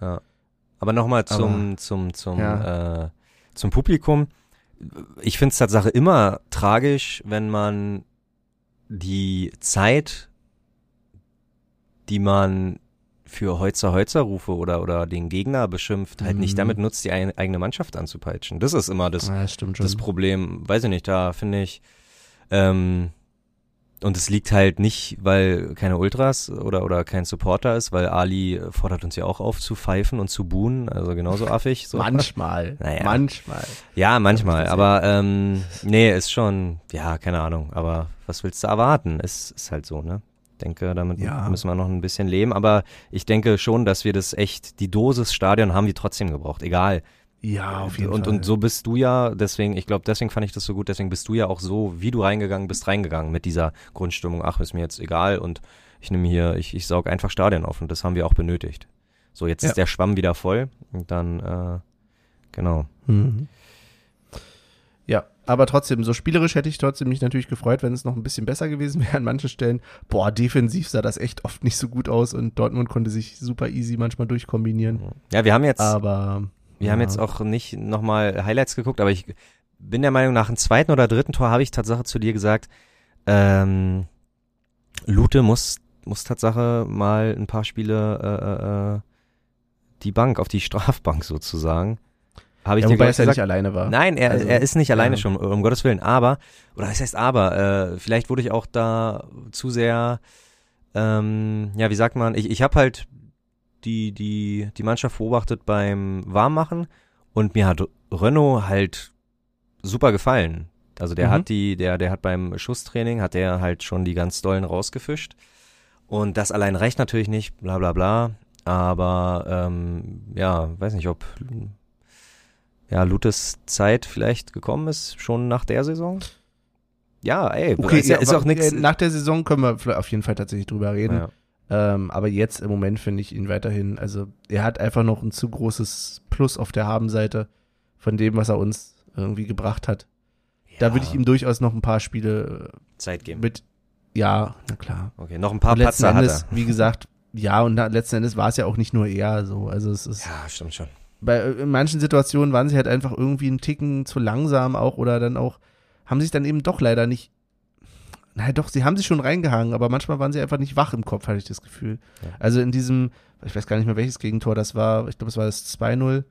Aber nochmal zum, zum, zum, Ja. äh, zum Publikum. Ich finde es Tatsache immer tragisch, wenn man die Zeit, die man für Holzer-Holzer-Rufe oder, oder den Gegner beschimpft, halt nicht Mhm. damit nutzt, die ein, eigene Mannschaft anzupeitschen. Das ist immer das, ja, das Problem. Weiß ich nicht, da finde ich, ähm, und es liegt halt nicht, weil keine Ultras oder, oder kein Supporter ist, weil Ali fordert uns ja auch auf zu pfeifen und zu buhen, also genauso affig. So. Manchmal. Naja. Manchmal. Ja, manchmal, aber ähm, nee, ist schon, ja, keine Ahnung, aber was willst du erwarten? Ist, ist halt so, ne? Denke, damit Ja. müssen wir noch ein bisschen leben, aber ich denke schon, dass wir das echt, die Dosis Stadion haben wir trotzdem gebraucht, egal. Ja, auf jeden und, Fall. Und so bist du ja, deswegen, ich glaube, deswegen fand ich das so gut, deswegen bist du ja auch so, wie du reingegangen bist, reingegangen mit dieser Grundstimmung, ach, ist mir jetzt egal und ich nehme hier, ich, ich saug einfach Stadion auf und das haben wir auch benötigt. So, jetzt Ja. ist der Schwamm wieder voll und dann, äh, genau. Mhm. Ja, aber trotzdem, so spielerisch hätte ich trotzdem mich natürlich gefreut, wenn es noch ein bisschen besser gewesen wäre an manchen Stellen. Boah, defensiv sah das echt oft nicht so gut aus und Dortmund konnte sich super easy manchmal durchkombinieren. Ja, wir haben jetzt, Aber wir haben ja. jetzt auch nicht nochmal Highlights geguckt, aber ich bin der Meinung, nach dem zweiten oder dritten Tor habe ich Tatsache zu dir gesagt, ähm, Lute muss, muss Tatsache mal ein paar Spiele äh, äh, äh, die Bank, auf die Strafbank sozusagen. Habe ich ja, dir wobei glaub es ja ich, nicht alleine war. Nein, er, Also, er ist nicht alleine ja. schon, um Gottes Willen. Aber, oder was heißt aber, äh, vielleicht wurde ich auch da zu sehr, ähm, ja, wie sagt man, ich, ich habe halt die, die, die Mannschaft beobachtet beim Warmmachen und mir hat Renault halt super gefallen. Also der Mhm. hat die, der, der hat beim Schusstraining, hat der halt schon die ganz dollen rausgefischt. Und das allein reicht natürlich nicht, bla bla bla. Aber ähm, ja, weiß nicht, ob ja, Lutes Zeit vielleicht gekommen ist, schon nach der Saison. Ja, ey, Okay, ist, ja, ist auch nichts. äh, Nach der Saison können wir auf jeden Fall tatsächlich drüber reden. Ja. Ähm, aber jetzt im Moment finde ich ihn weiterhin, also er hat einfach noch ein zu großes Plus auf der Habenseite von dem, was er uns irgendwie gebracht hat. Da würde ich ihm durchaus noch ein paar Spiele Zeit geben. mit, ja, na klar. Okay, noch ein paar Und letzten Patzer Endes, wie gesagt, ja, und letzten Endes war es ja auch nicht nur er so. Also es ist, Ja, stimmt schon. bei äh, in manchen Situationen waren sie halt einfach irgendwie einen Ticken zu langsam auch oder dann auch, haben sich dann eben doch leider nicht, naja doch, sie haben sich schon reingehangen, aber manchmal waren sie einfach nicht wach im Kopf, hatte ich das Gefühl. Ja. Also in diesem, ich weiß gar nicht mehr welches Gegentor das war, ich glaube es war das 2-0,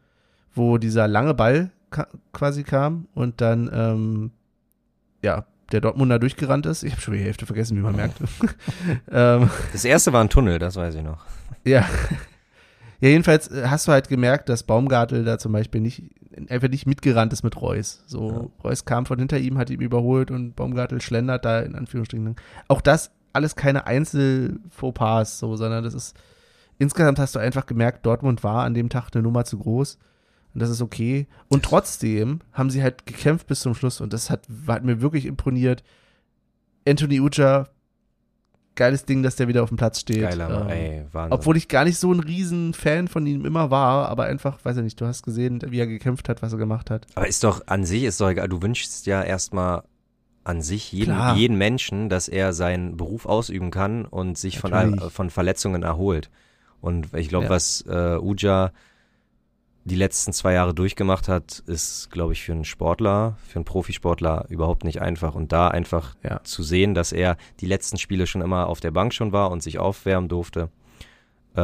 wo dieser lange Ball ka quasi kam und dann, ähm, ja, der Dortmunder durchgerannt ist. Ich habe schon die Hälfte vergessen, wie man merkt. ähm, Das erste war ein Tunnel, das weiß ich noch. ja. Ja, jedenfalls äh, hast du halt gemerkt, dass Baumgartel da zum Beispiel nicht, einfach nicht mitgerannt ist mit Reus. So, Reus kam von hinter ihm, hat ihn überholt und Baumgartel schlendert da in Anführungsstrichen. Auch das alles keine Einzel-Fauxpas, so, sondern das ist, insgesamt hast du einfach gemerkt, Dortmund war an dem Tag eine Nummer zu groß. Und das ist okay. Und trotzdem haben sie halt gekämpft bis zum Schluss und das hat, hat mir wirklich imponiert. Anthony Ucha, geiles Ding, dass der wieder auf dem Platz steht. Geiler, Ähm, ey, Wahnsinn. obwohl ich gar nicht so ein riesen Fan von ihm immer war, aber einfach, weiß ich nicht, du hast gesehen, wie er gekämpft hat, was er gemacht hat. Aber ist doch an sich ist doch egal. Du wünschst ja erstmal an sich jeden, Klar. jeden Menschen, dass er seinen Beruf ausüben kann und sich von, Natürlich. von Verletzungen erholt. Und ich glaube, Ja. was äh, Uja die letzten zwei Jahre durchgemacht hat, ist, glaube ich, für einen Sportler, für einen Profisportler überhaupt nicht einfach. Und da einfach Ja. zu sehen, dass er die letzten Spiele schon immer auf der Bank schon war und sich aufwärmen durfte, äh,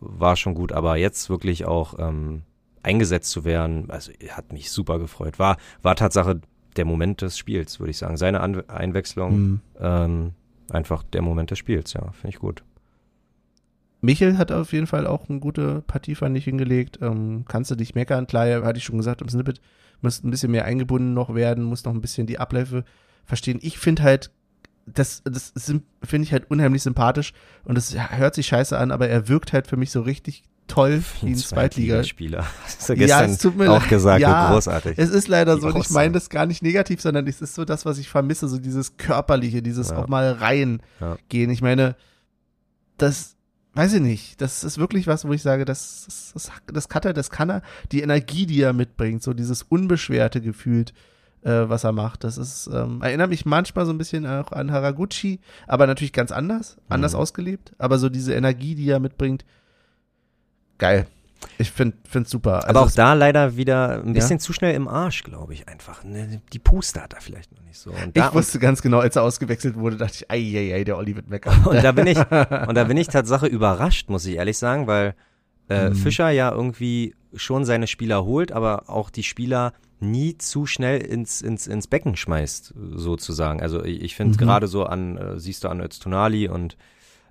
war schon gut. Aber jetzt wirklich auch ähm, eingesetzt zu werden, also hat mich super gefreut. War, war Tatsache der Moment des Spiels, würde ich sagen. Seine An Einwechslung, Mhm. ähm, einfach der Moment des Spiels, ja, finde ich gut. Michel hat auf jeden Fall auch eine gute Partie, fand ich, hingelegt. Ähm, kannst du dich meckern? Klar, hatte ich schon gesagt, im Snippet muss ein bisschen mehr eingebunden noch werden, muss noch ein bisschen die Abläufe verstehen. Ich finde halt, das, das finde ich halt unheimlich sympathisch und es hört sich scheiße an, aber er wirkt halt für mich so richtig toll wie ein Zweitligaspieler. Hast du gestern ja, es tut mir auch gesagt, ja, großartig. Es ist leider so, ich meine das gar nicht negativ, sondern es ist so das, was ich vermisse, so dieses körperliche, dieses ja. auch mal reingehen. Ja. Ich meine, das weiß ich nicht, das ist wirklich was, wo ich sage, das, das, das, das kann er, das kann er, die Energie, die er mitbringt, so dieses unbeschwerte Gefühl, äh, was er macht, das ist, ähm, erinnert mich manchmal so ein bisschen auch an Haraguchi, aber natürlich ganz anders, anders mhm. ausgelebt, aber so diese Energie, die er mitbringt, geil. Ich finde es super. Aber also auch da leider wieder ein bisschen ja? zu schnell im Arsch, glaube ich einfach. Ne, die Puste hat er vielleicht noch nicht so. Und ich wusste ganz genau, als er ausgewechselt wurde, dachte ich, ei, ei, ei der Olli wird meckern. Und da bin ich, und da bin ich Tatsache überrascht, muss ich ehrlich sagen, weil äh, hm. Fischer ja irgendwie schon seine Spieler holt, aber auch die Spieler nie zu schnell ins, ins, ins Becken schmeißt, sozusagen. Also ich, ich finde mhm. gerade so an, äh, siehst du an Öztunali und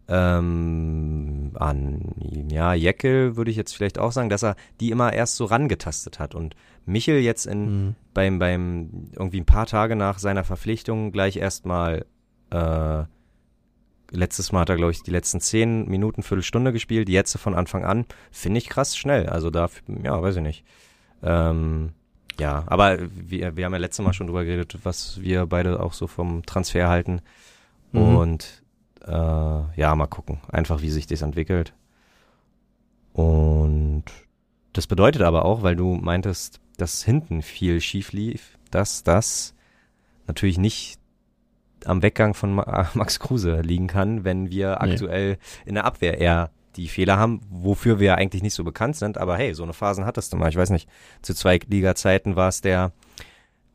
ähm, an ja, Jeckel würde ich jetzt vielleicht auch sagen, dass er die immer erst so rangetastet hat und Michel jetzt in mhm. beim, beim irgendwie ein paar Tage nach seiner Verpflichtung gleich erstmal äh, letztes Mal hat er, glaube ich, die letzten zehn Minuten, Viertelstunde gespielt, jetzt von Anfang an, finde ich krass schnell. Also da, ja, weiß ich nicht. Ähm, ja, aber wir, wir haben ja letztes Mal schon drüber geredet, was wir beide auch so vom Transfer halten. Mhm. Und äh, ja, mal gucken. Einfach, wie sich das entwickelt. Und das bedeutet aber auch, weil du meintest, dass hinten viel schief lief, dass das natürlich nicht am Weggang von Max Kruse liegen kann, wenn wir nee. aktuell in der Abwehr eher die Fehler haben, wofür wir eigentlich nicht so bekannt sind. Aber hey, so eine Phasen hattest du mal. Ich weiß nicht, zu zwei Liga-Zeiten war es der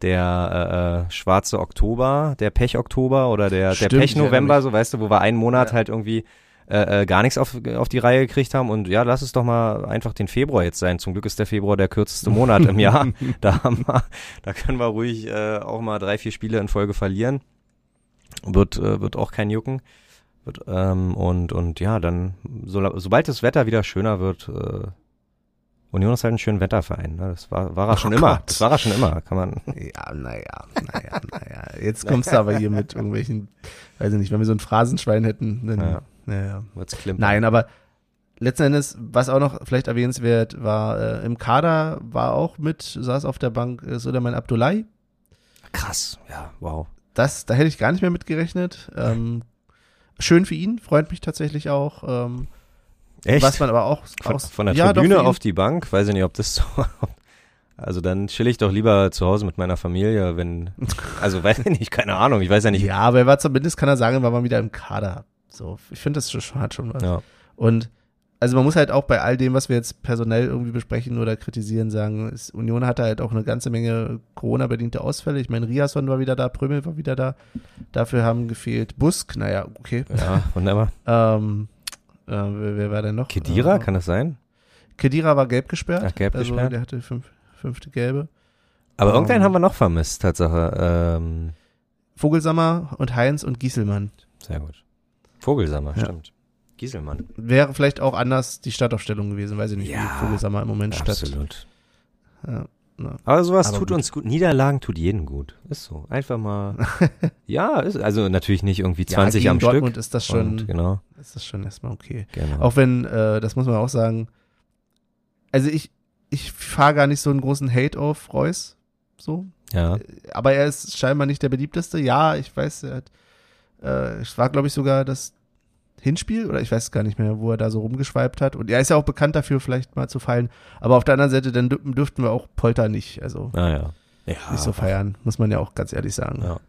der äh, äh, schwarze Oktober, der Pech-Oktober oder der, Stimmt, der Pech-November, so weißt du, wo wir einen Monat ja. halt irgendwie äh, äh, gar nichts auf, auf die Reihe gekriegt haben und ja, lass es doch mal einfach den Februar jetzt sein. Zum Glück ist der Februar der kürzeste Monat im Jahr. Da haben wir, da können wir ruhig äh, auch mal drei, vier Spiele in Folge verlieren. Wird, äh, wird auch kein Jucken. Wird, ähm, und, und ja, dann, so, sobald das Wetter wieder schöner wird, äh, Union ist halt ein schöner Wetterverein. Ne? Das war, war er oh schon Gott. immer. Das war er schon immer, kann man. Ja, naja, naja, naja. Jetzt kommst du aber hier mit irgendwelchen, weiß ich nicht, wenn wir so ein Phrasenschwein hätten, dann, ja. naja. Wird's klimpern. Nein, aber letzten Endes, was auch noch vielleicht erwähnenswert war, äh, im Kader war auch mit, saß auf der Bank äh, Suleiman Abdullahi. Krass, ja, wow. Das, da hätte ich gar nicht mehr mitgerechnet. Ähm, schön für ihn, freut mich tatsächlich auch. Ähm, Echt? Was man aber auch, von, auch, von der ja, Tribüne auf die Bank, weiß ich nicht, ob das so. Also dann chill ich doch lieber zu Hause mit meiner Familie, wenn, also weiß ich nicht, keine Ahnung, ich weiß ja nicht. Ja, aber er war zumindest, kann er sagen, war mal wieder im Kader. So, ich finde, das schon, hat schon was. Ja. Und also man muss halt auch bei all dem, was wir jetzt personell irgendwie besprechen oder kritisieren, sagen, ist, Union hatte halt auch eine ganze Menge Corona-bedingte Ausfälle. Ich meine, Riasson war wieder da, Prömel war wieder da. Dafür haben gefehlt Busk, naja, okay. Ja, wunderbar. ähm, äh, wer, wer, war denn noch? Kedira, äh, kann das sein? Kedira war gelb gesperrt. Ach, gelb also gesperrt. Der hatte fünf, fünfte gelbe. Aber um, irgendeinen ähm, haben wir noch vermisst, Tatsache. Ähm, Vogelsammer und Heinz und Gieselmann. Sehr gut. Vogelsammer, ja. stimmt. Gieselmann. Wäre vielleicht auch anders die Startaufstellung gewesen, weiß ich nicht, ja, wie Vogelsammer im Moment statt. Absolut. Ja. Na. Aber sowas Aber tut gut. uns gut. Niederlagen tut jeden gut. Ist so. Einfach mal. ja, ist, also natürlich nicht irgendwie 20 ja, am Dortmund Stück. ist das schon, Und, genau. ist das schon erstmal okay. Genau. Auch wenn, äh, das muss man auch sagen, also ich, ich fahre gar nicht so einen großen Hate auf Reus. So. Ja. Aber er ist scheinbar nicht der beliebteste. Ja, ich weiß, er hat, äh, es war, glaube ich, sogar das Hinspiel oder ich weiß gar nicht mehr, wo er da so rumgeschweibt hat. Und er ist ja auch bekannt dafür, vielleicht mal zu fallen. Aber auf der anderen Seite, dann dürften wir auch Polter nicht, also ah, ja. Ja, nicht so feiern, muss man ja auch ganz ehrlich sagen. Ja.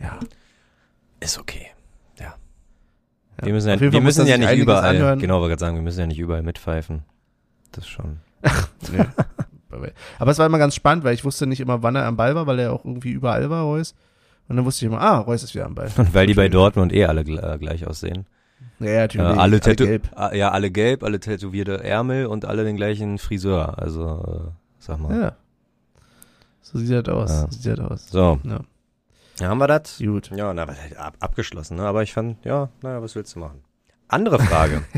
ja. Ist okay. Ja. Wir müssen ja, wir müssen ja nicht überall, anhören. genau, wollte gerade sagen, wir müssen ja nicht überall mitpfeifen. Das schon. nee. Aber es war immer ganz spannend, weil ich wusste nicht immer, wann er am Ball war, weil er auch irgendwie überall war, Reus. Und dann wusste ich immer, ah, Reus ist wieder am Ball. Und weil die bei Dortmund eh alle gleich aussehen. Ja, natürlich. Äh, alle, alle gelb. Ah, ja, alle gelb, alle tätowierte Ärmel und alle den gleichen Friseur. Also, äh, sag mal. Ja. So sieht das aus. Ja. So sieht das aus. So. Ja. ja haben wir das? Gut. Ja, na, ab, abgeschlossen, ne? Aber ich fand, ja, naja, was willst du machen? Andere Frage.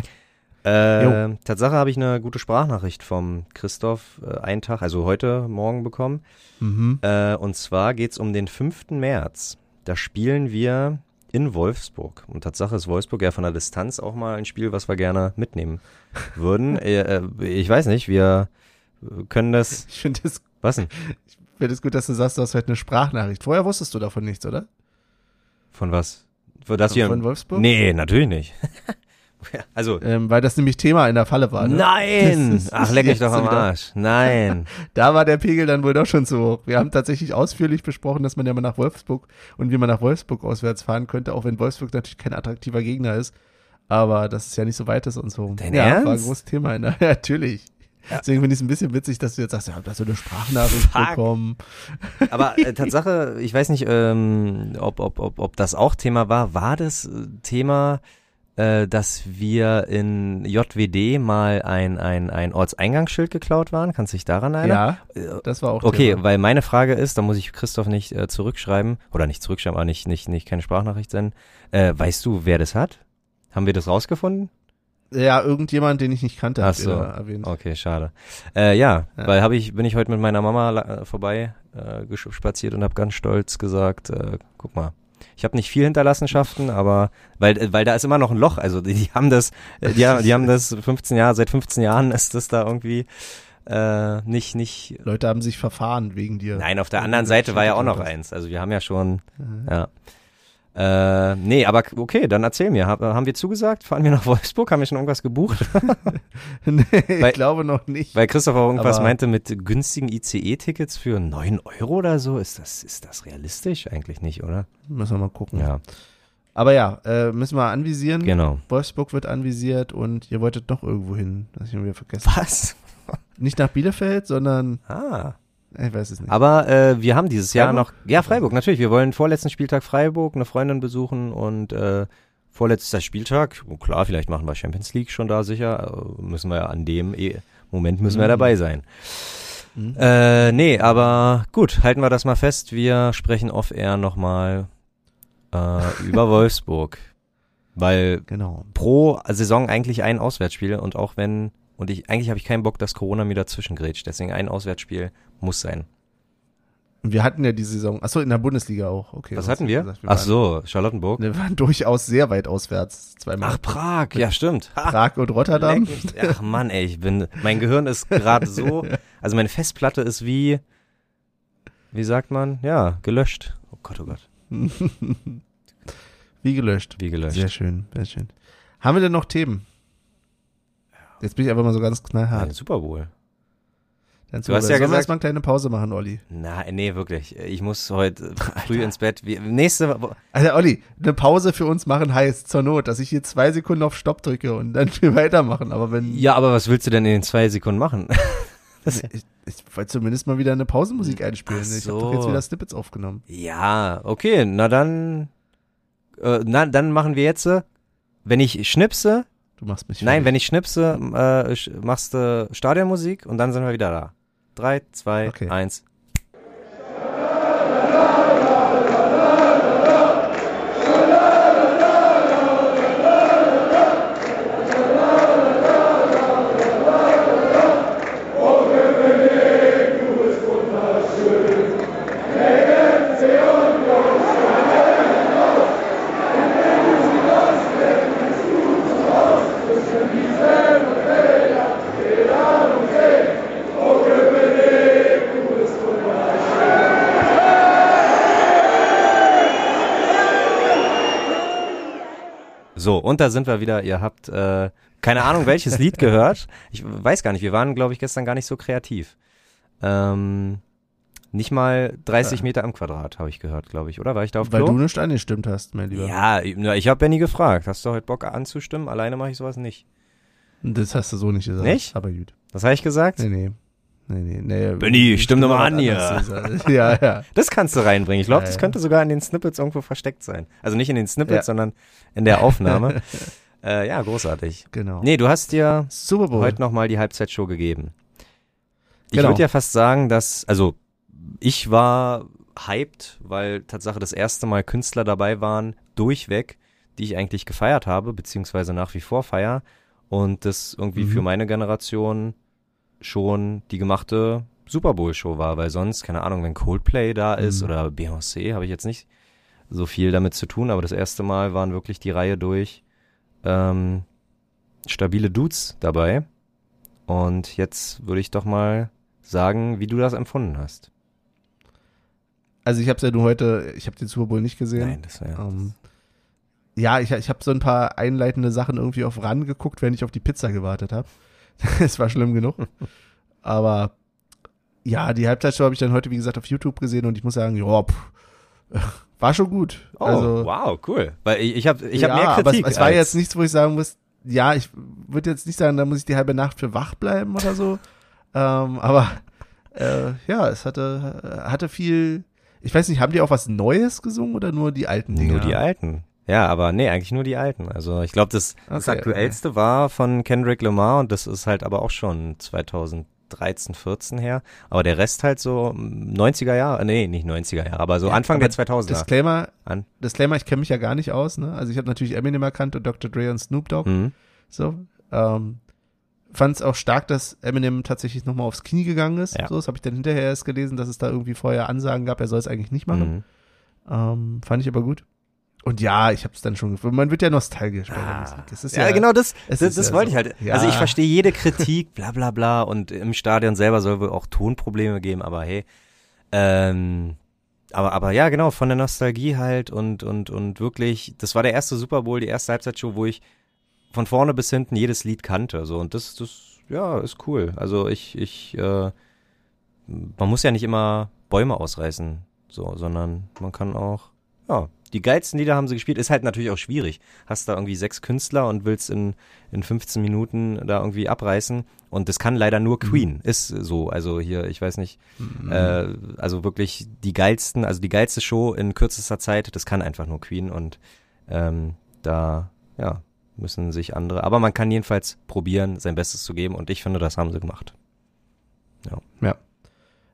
Äh, Tatsache habe ich eine gute Sprachnachricht vom Christoph äh, einen Tag, also heute Morgen bekommen. Mhm. Äh, und zwar geht's um den 5. März. Da spielen wir in Wolfsburg. Und Tatsache ist Wolfsburg ja von der Distanz auch mal ein Spiel, was wir gerne mitnehmen würden. äh, äh, ich weiß nicht, wir können das. Ich finde es Was denn? find es gut, dass du sagst, du hast heute eine Sprachnachricht. Vorher wusstest du davon nichts, oder? Von was? Für das hier? Von Wolfsburg? Nee, natürlich nicht. also. Ähm, weil das nämlich Thema in der Falle war. Ne? Nein! Das ist- Ach, leck mich doch am Arsch. Nein. Da war der Pegel dann wohl doch schon zu hoch. Wir haben tatsächlich ausführlich besprochen, dass man ja mal nach Wolfsburg und wie man nach Wolfsburg auswärts fahren könnte, auch wenn Wolfsburg natürlich kein attraktiver Gegner ist. Aber dass es ja nicht so weit ist und so. Dein ja, war ein Ernst? großes Thema. Ne? Ja, natürlich. Deswegen finde ich es ein bisschen witzig, dass du jetzt sagst, ja, hab da so eine Sprachnachricht Fuck. bekommen. Aber äh, Tatsache, ich weiß nicht, ähm, ob, ob, ob, ob das auch Thema war. War das äh, Thema, äh, dass wir in JWD mal ein, ein, ein Ortseingangsschild geklaut waren? Kannst du dich daran erinnern? Ja, das war auch Okay, Thema. weil meine Frage ist, da muss ich Christoph nicht äh, zurückschreiben, oder nicht zurückschreiben, aber nicht, nicht, nicht keine Sprachnachricht senden. Äh, weißt du, wer das hat? Haben wir das rausgefunden? Ja, irgendjemand, den ich nicht kannte, Ach so. erwähnt. Okay, schade. Äh, ja, Ja. weil habe ich bin ich heute mit meiner Mama äh, vorbei äh, spaziert und habe ganz stolz gesagt, äh, guck mal, ich habe nicht viel Hinterlassenschaften, aber weil weil da ist immer noch ein Loch, also die, die haben das die, haben- die haben das 15 Jahre seit 15 Jahren ist das da irgendwie äh, nicht nicht Leute haben sich verfahren wegen dir. Nein, auf der anderen Seite war ja auch noch eins. Also wir haben ja schon ja äh, nee, aber okay, dann erzähl mir. Hab, haben wir zugesagt? Fahren wir nach Wolfsburg? Haben wir schon irgendwas gebucht? nee, ich Weil- glaube noch nicht. Weil Christoph auch irgendwas Aber- meinte mit günstigen ICE-Tickets für 9 Euro oder so. Ist das, ist das realistisch? Eigentlich nicht, oder? Müssen wir mal gucken. Ja, Aber ja, äh, müssen wir anvisieren. genau. Wolfsburg wird anvisiert und ihr wolltet noch irgendwo hin. Das ich wieder vergessen. Was? Nicht nach Bielefeld, sondern Ah. Ich weiß es nicht. Aber äh, wir haben dieses Jahr Freiburg? noch. Ja, Freiburg, natürlich. Wir wollen vorletzten Spieltag Freiburg, eine Freundin besuchen und äh, vorletzter Spieltag. Oh, klar, vielleicht machen wir Champions League schon da sicher. Äh, müssen wir ja an dem e Moment müssen wir Mhm. dabei sein. Mhm. Äh, nee, aber gut, halten wir das mal fest. Wir sprechen off-air nochmal äh, über Wolfsburg. Weil Genau. pro Saison eigentlich ein Auswärtsspiel und auch wenn, und ich, eigentlich habe ich keinen Bock, dass Corona mir dazwischen grätscht. Deswegen ein Auswärtsspiel muss sein. Wir hatten ja die Saison, achso, in der Bundesliga auch. Okay. Was hatten wir? gesagt, Ach waren- so, Charlottenburg. Wir waren durchaus sehr weit auswärts. Zweimal. Ach, Prag, ja stimmt. Prag und Rotterdam. Ach Mann, ey, ich bin, mein Gehirn ist gerade so, also meine Festplatte ist wie, wie sagt man? Ja, gelöscht. Oh Gott, oh Gott, Wie gelöscht. wie gelöscht. Sehr schön, sehr schön. Haben wir denn noch Themen? Jetzt bin ich einfach mal so ganz knallhart. Super Bowl. Dann du hast ja Sollen wir gesagt- erstmal eine kleine Pause machen, Olli? Na, nee, wirklich. Ich muss heute früh ins Bett. Wir, nächste Wo Also Olli, eine Pause für uns machen heißt zur Not, dass ich hier zwei Sekunden auf Stopp drücke und dann wir weitermachen. Aber wenn Ja, aber was willst du denn in den zwei Sekunden machen? ich, ich wollte zumindest mal wieder eine Pausenmusik einspielen. Ach Ich habe so. doch jetzt wieder Snippets aufgenommen. ja, okay, na dann, äh, na, dann machen wir jetzt, äh, wenn ich schnipse, Du machst mich nein, fertig. wenn ich schnipse, äh, machst du Stadionmusik und dann sind wir wieder da. Drei, zwei, Okay. eins. Und da sind wir wieder. Ihr habt äh, keine Ahnung, welches Lied gehört. Ich weiß gar nicht, wir waren, glaube ich, gestern gar nicht so kreativ. Ähm, nicht mal 30 Meter am Quadrat, habe ich gehört, glaube ich, oder? War ich da auf Weil Klo? du nicht angestimmt hast, mein Lieber. ja, ich habe Benny gefragt. Hast du heute Bock anzustimmen? Alleine mache ich sowas nicht. Das hast du so nicht gesagt. Nicht? Aber gut. Was habe ich gesagt? Nee, nee. Nee, nee, nee. Benni, stimm doch mal an hier. Ja, ja. Das kannst du reinbringen. Ich glaube, Ja, das könnte sogar in den Snippets irgendwo versteckt sein. Also nicht in den Snippets, Ja. sondern in der Aufnahme. äh, ja, großartig. Genau. Nee, du hast dir Super Bowl. heute nochmal die Halbzeitshow gegeben. Ich Genau. würde ja fast sagen, dass, also ich war hyped, weil Tatsache das erste Mal Künstler dabei waren, durchweg, die ich eigentlich gefeiert habe, beziehungsweise nach wie vor feier. und das irgendwie Mhm. für meine Generation schon die gemachte Super Bowl Show war, weil sonst, keine Ahnung, wenn Coldplay da ist Mhm. oder Beyoncé, habe ich jetzt nicht so viel damit zu tun, aber das erste Mal waren wirklich die Reihe durch ähm, stabile Dudes dabei. Und jetzt würde ich doch mal sagen, wie du das empfunden hast. Also ich habe es ja nur heute, ich habe den Super Bowl nicht gesehen. Nein, das wäre. Ähm, ja, ich, ich habe so ein paar einleitende Sachen irgendwie auf ran geguckt, wenn ich auf die Pizza gewartet habe. Es war schlimm genug. Aber ja, die Halbzeitshow habe ich dann heute, wie gesagt, auf YouTube gesehen und ich muss sagen, ja, pff, war schon gut. Oh, also, wow, cool. Weil ich, ich habe ich ja, hab mehr aber Kritik. es, es war jetzt nichts, wo ich sagen muss, ja, ich würde jetzt nicht sagen, da muss ich die halbe Nacht für wach bleiben oder so. ähm, aber äh, ja, es hatte, hatte viel. Ich weiß nicht, haben die auch was Neues gesungen oder nur die alten Dinge? Nur die alten. Ja, aber nee, eigentlich nur die alten. Also ich glaube, das, das Okay, aktuellste war von Kendrick Lamar und das ist halt aber auch schon 2013, 14 her. Aber der Rest halt so mm, 90er Jahre, nee, nicht 90er Jahre, aber so Ja, Anfang aber der 2000er. Disclaimer, An. Disclaimer, ich kenne mich ja gar nicht aus, ne? Also ich habe natürlich Eminem erkannt und Dr. Dre und Snoop Dogg. Mhm. So. Ähm, Fand es auch stark, dass Eminem tatsächlich nochmal aufs Knie gegangen ist. Ja. So, das habe ich dann hinterher erst gelesen, dass es da irgendwie vorher Ansagen gab, er soll es eigentlich nicht machen. Mhm. Ähm, fand ich aber gut. Und ja, ich habe es dann schon. Man wird ja nostalgisch bei der Musik. Es ist Ja, ja, genau das, das, ist das ja wollte so. ich halt. Ja. Also ich verstehe jede Kritik, bla bla bla und im Stadion selber soll wohl auch Tonprobleme geben, aber hey, ähm, aber, aber ja, genau, von der Nostalgie halt und, und, und wirklich, das war der erste Super Bowl, die erste Halbzeitshow, wo ich von vorne bis hinten jedes Lied kannte, so, und das, das, ja, ist cool. Also ich, ich, äh, man muss ja nicht immer Bäume ausreißen, so, sondern man kann auch, ja, die geilsten Lieder haben sie gespielt, ist halt natürlich auch schwierig. Hast da irgendwie sechs Künstler und willst in, in 15 Minuten da irgendwie abreißen. Und das kann leider nur Queen, ist so, also hier, ich weiß nicht, äh, also wirklich die geilsten, also die geilste Show in kürzester Zeit, das kann einfach nur Queen. Und ähm, da, ja, müssen sich andere, aber man kann jedenfalls probieren, sein Bestes zu geben. Und ich finde, das haben sie gemacht.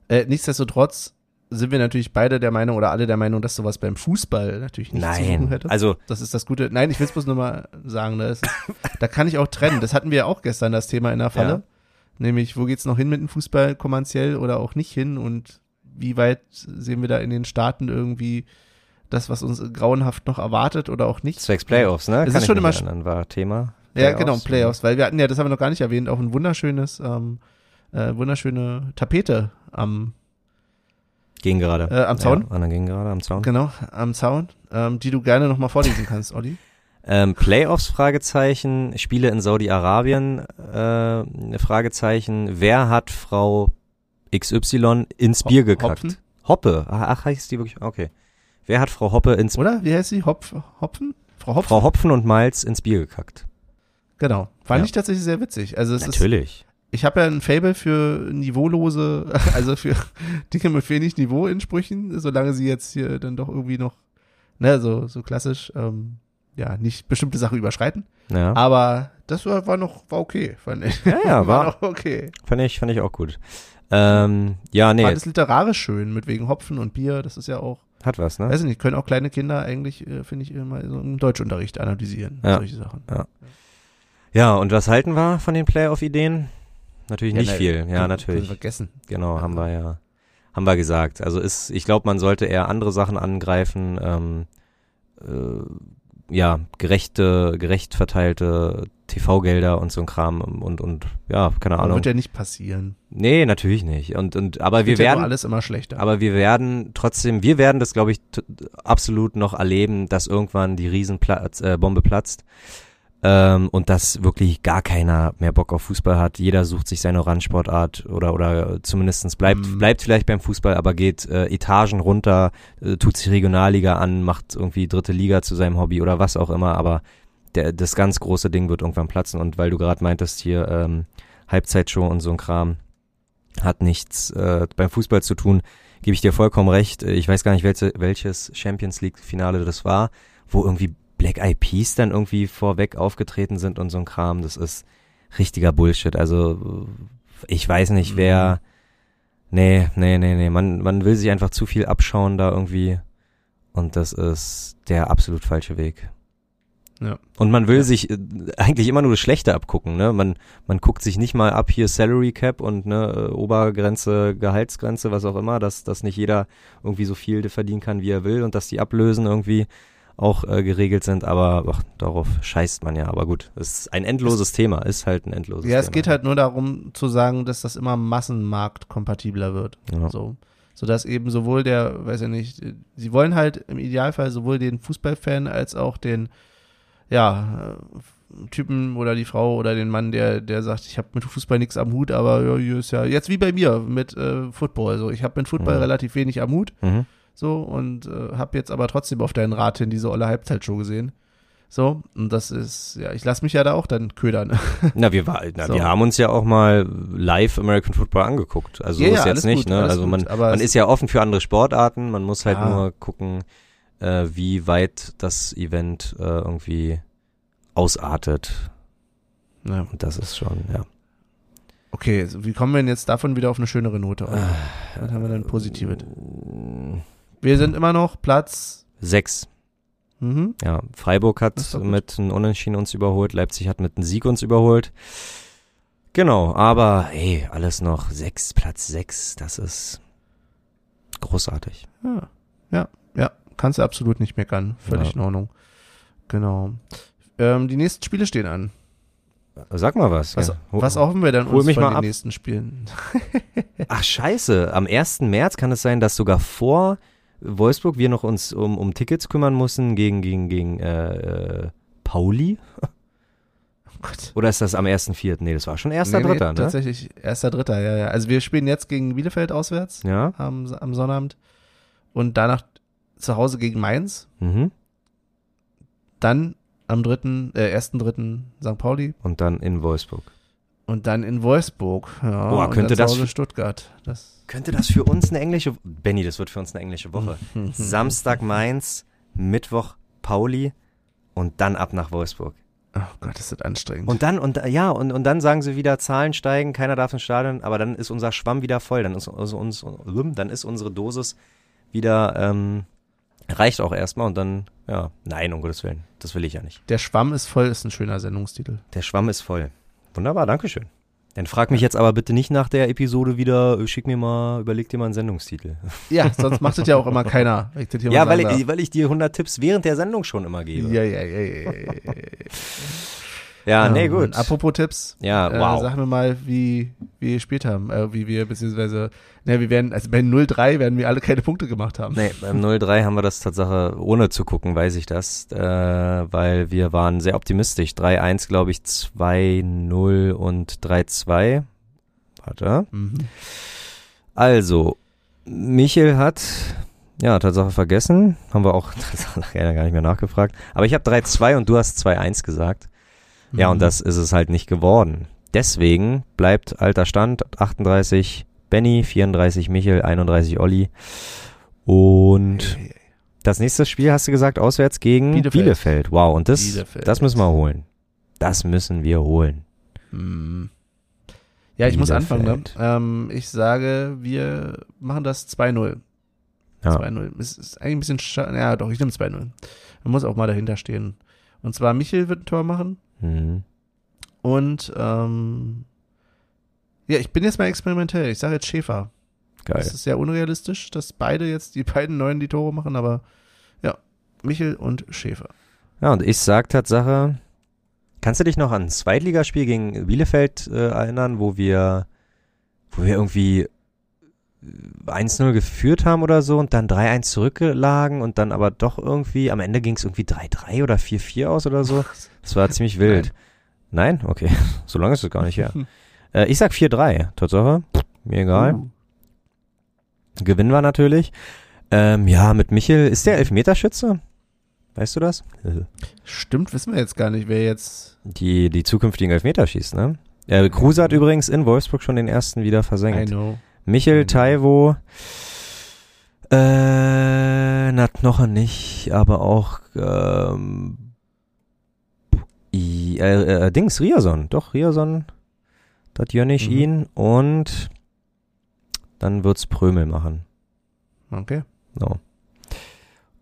Äh, nichtsdestotrotz sind wir natürlich beide der Meinung oder alle der Meinung, dass sowas beim Fußball natürlich nicht zu suchen Nein, hätte. also Das ist das Gute. Nein, ich will es bloß nur mal sagen. Ne? Es ist, da kann ich auch trennen. Das hatten wir ja auch gestern, das Thema in der Falle. Ja. Nämlich, wo geht's noch hin mit dem Fußball kommerziell oder auch nicht hin? Und wie weit sehen wir da in den Staaten irgendwie das, was uns grauenhaft noch erwartet oder auch nicht? zwecks Playoffs, ne? Es Kann ist schon immer erinnern, war Thema. Ja, genau, Playoffs. Weil wir hatten ja, das haben wir noch gar nicht erwähnt, auch ein wunderschönes, ähm, äh, wunderschöne Tapete am, Ging gerade. Äh, am Zaun? Ja, Anna ging gerade am Zaun. genau, am Zaun, ähm, die du gerne nochmal vorlesen kannst, Olli. Ähm, Playoffs, Fragezeichen, Spiele in Saudi-Arabien, äh, Fragezeichen, wer hat Frau XY ins Bier gekackt? Hopfen? Hoppe, ach, heißt die wirklich, okay. Wer hat Frau Hoppe ins, Oder? Wie heißt sie? Hopf, Hopfen? Frau Hopfen? Frau Hopfen und Malz ins Bier gekackt? Genau. Fand Ja. ich tatsächlich sehr witzig. Also es ist, Natürlich. Ich habe ja ein Fable für niveaulose, also für Dinge mit wenig Niveau in Sprüchen, solange sie jetzt hier dann doch irgendwie noch, ne, so, so klassisch, ähm, ja, nicht bestimmte Sachen überschreiten. Ja, Aber das war, war noch, war okay, fand ich. ja, ja war, noch okay. fand ich, fand ich auch gut. Ähm, ja, nee, War das literarisch schön, mit wegen Hopfen und Bier, das ist ja auch, hat was, ne? weiß ich nicht, können auch kleine Kinder eigentlich, äh, finde ich, immer so im Deutschunterricht analysieren, Ja. solche Sachen. Ja, und was halten wir von den Playoff-Ideen? Natürlich nicht ne, viel, ja, natürlich. vergessen. Genau, haben wir ja, haben wir gesagt. Also ist, ich glaube, man sollte eher andere Sachen angreifen, ähm, äh, ja, gerechte, gerecht verteilte TV-Gelder und so ein Kram und, und, ja, keine Ahnung. wird ja nicht passieren. nee, natürlich nicht. Und, und, aber wir Wird ja werden, alles immer schlechter. aber wir werden trotzdem, wir werden das, glaube ich, absolut noch erleben, dass irgendwann die Riesenbombe äh, Bombe platzt. Ähm, und dass wirklich gar keiner mehr Bock auf Fußball hat. Jeder sucht sich seine Randsportart oder oder zumindestens bleibt Mhm. bleibt vielleicht beim Fußball, aber geht äh, Etagen runter, äh, tut sich Regionalliga an, macht irgendwie dritte Liga zu seinem Hobby oder was auch immer. Aber der, das ganz große Ding wird irgendwann platzen. Und weil du gerade meintest hier ähm, Halbzeitshow und so ein Kram hat nichts äh, beim Fußball zu tun, gebe ich dir vollkommen recht. Ich weiß gar nicht, welche, welches Champions League Finale das war, wo irgendwie Black Eyed Peas dann irgendwie vorweg aufgetreten sind und so ein Kram. Das ist richtiger Bullshit. Also ich weiß nicht, wer. Nee, nee, nee, nee. Man, man will sich einfach zu viel abschauen da irgendwie. Und das ist der absolut falsche Weg. Ja. Und man will sich äh, eigentlich immer nur das Schlechte abgucken, ne? Man, man guckt sich nicht mal ab hier Salary Cap und ne, äh, Obergrenze, Gehaltsgrenze, was auch immer, dass, dass nicht jeder irgendwie so viel verdienen kann, wie er will und dass die Ablösen irgendwie auch äh, geregelt sind, aber ach, darauf scheißt man ja. Aber gut, es ist ein endloses Thema, ist halt ein endloses Ja, Thema. es geht halt nur darum zu sagen, dass das immer massenmarktkompatibler wird. Ja. So. Sodass eben sowohl der, weiß ich nicht, sie wollen halt im Idealfall sowohl den Fußballfan als auch den, ja, äh, Typen oder die Frau oder den Mann, der, der sagt, ich habe mit Fußball nichts am Hut, aber ja, ist ja, jetzt wie bei mir mit äh, Football. So, ich habe mit Football Mhm. relativ wenig am Hut. Mhm. So, und äh, habe jetzt aber trotzdem auf deinen Rat hin diese olle Halbzeitshow gesehen. So, und das ist, ja, ich lasse mich ja da auch dann ködern. Na, wir, war, na, So. wir haben uns ja auch mal live American Football angeguckt. Also Ja, so ja, ist alles jetzt nicht, gut, ne? Also man, gut, man ist ja offen für andere Sportarten. Man muss halt Ja. nur gucken, äh, wie weit das Event äh, irgendwie ausartet. ja. Und das ist schon, ja. Okay, wie kommen wir denn jetzt davon wieder auf eine schönere Note? Äh, Was haben wir denn Positives? Wir sind immer noch Platz. Sechs. Mhm. Ja, Freiburg hat mit einem Unentschieden uns überholt, Leipzig hat mit einem Sieg uns überholt. Genau, aber hey, alles noch sechs, Platz sechs, das ist großartig. Ja, ja, ja. Kannst du absolut nicht meckern. Völlig Ja. in Ordnung. Genau. Ähm, die nächsten Spiele stehen an. Sag mal was. Was, ja. was hoffen wir denn hol uns mich von mal den ab. nächsten Spielen? Ach scheiße, am 1. März kann es sein, dass sogar vor Wolfsburg wir noch uns um, um Tickets kümmern müssen gegen, gegen, gegen äh, äh, Pauli? Oh Gott. Oder ist das am 1.4.? Nee, das war schon 1.3., Nee, nee, ne? Tatsächlich, erster, dritter, ja, ja. Also wir spielen jetzt gegen Bielefeld auswärts Ja. am, am Sonnabend und danach zu Hause gegen Mainz. Mhm. Dann am dritten, äh, ersten, dritten St. Pauli Und dann in Wolfsburg. Und dann in Wolfsburg. Ja, Boah, könnte dann das für- Stuttgart. Das Könnte das für uns eine englische Benny, das wird für uns eine englische Woche. Samstag Mainz, Mittwoch Pauli und dann ab nach Wolfsburg. Oh Gott, ist das anstrengend. Und dann, und ja, und, und dann sagen sie wieder, Zahlen steigen, keiner darf ins Stadion, aber dann ist unser Schwamm wieder voll, dann ist, also uns, dann ist unsere Dosis wieder, ähm, reicht auch erstmal und dann, ja, nein, um Gottes Willen, das will ich ja nicht. Der Schwamm ist voll, ist ein schöner Sendungstitel. Der Schwamm ist voll. Wunderbar, Dankeschön. Dann frag mich jetzt aber bitte nicht nach der Episode wieder, äh, schick mir mal, überleg dir mal einen Sendungstitel. Ja, sonst macht das ja auch immer keiner. Ja, weil ich, weil ich dir 100 Tipps während der Sendung schon immer gebe. Ja, ja, ja, ja, ja, ja. Ja, nee, Ja, gut. Apropos Tipps. Ja, Äh, wow. sag mir mal, wie, wie wir gespielt haben. Äh, wie wir, beziehungsweise, ne, wir werden, also bei 0-3 werden wir alle keine Punkte gemacht haben. Nee, beim 0-3 haben wir das Tatsache, ohne zu gucken, weiß ich das, äh, weil wir waren sehr optimistisch. 3-1, glaube ich, 2-0 und 3-2. Warte. Mhm. Also, Michel hat, ja, Tatsache vergessen. Haben wir auch nachher gar nicht mehr nachgefragt. Aber ich habe 3-2 und du hast 2-1 gesagt. Ja, Mhm. und das ist es halt nicht geworden. Deswegen bleibt alter Stand 38 Benny, 34 Michel, 31 Olli. Und Hey, hey, das nächste Spiel hast du gesagt, auswärts gegen Bielefeld. Bielefeld. Wow, und das, Bielefeld. das müssen wir holen. Das müssen wir holen. Mhm. Ja, ich muss Bielefeld. anfangen. Ne? Ähm, ich sage, wir machen das 2-0. Ja. 2-0. Es ist eigentlich ein bisschen schade. Ja, doch, ich nehme 2-0. Man muss auch mal dahinter stehen. Und zwar Michel wird ein Tor machen. Mhm. Und ähm, ja, ich bin jetzt mal experimentell. Ich sage jetzt Schäfer. Geil. Das ist sehr unrealistisch, dass beide jetzt, die beiden Neuen die Tore machen, aber ja, Michel und Schäfer. Ja, und ich sag Tatsache, kannst du dich noch an ein Zweitligaspiel gegen Bielefeld äh, erinnern, wo wir, wo wir irgendwie 1-0 geführt haben oder so und dann 3-1 zurücklagen und dann aber doch irgendwie, am Ende ging es irgendwie 3-3 oder 4-4 aus oder so. Das war ziemlich wild. Nein? Okay. So lange ist es gar nicht her. äh, ich sag 4-3, Tatsache. Mir egal. Uh, Gewinnen wir natürlich. Ähm, ja, mit Michel, ist der Elfmeterschütze? Weißt du das? Stimmt, wissen wir jetzt gar nicht, wer jetzt. die, die zukünftigen Elfmeter schießt, ne? Äh, Kruse hat übrigens in Wolfsburg schon den ersten wieder I versenkt. know. Michel, Mhm. Taiwo, äh, Nat noch nicht, aber auch, ähm, I, äh, äh, Dings, Riason, doch, Riason, das Jönnig Mhm. ihn und dann wird's Prömel machen. Okay. So.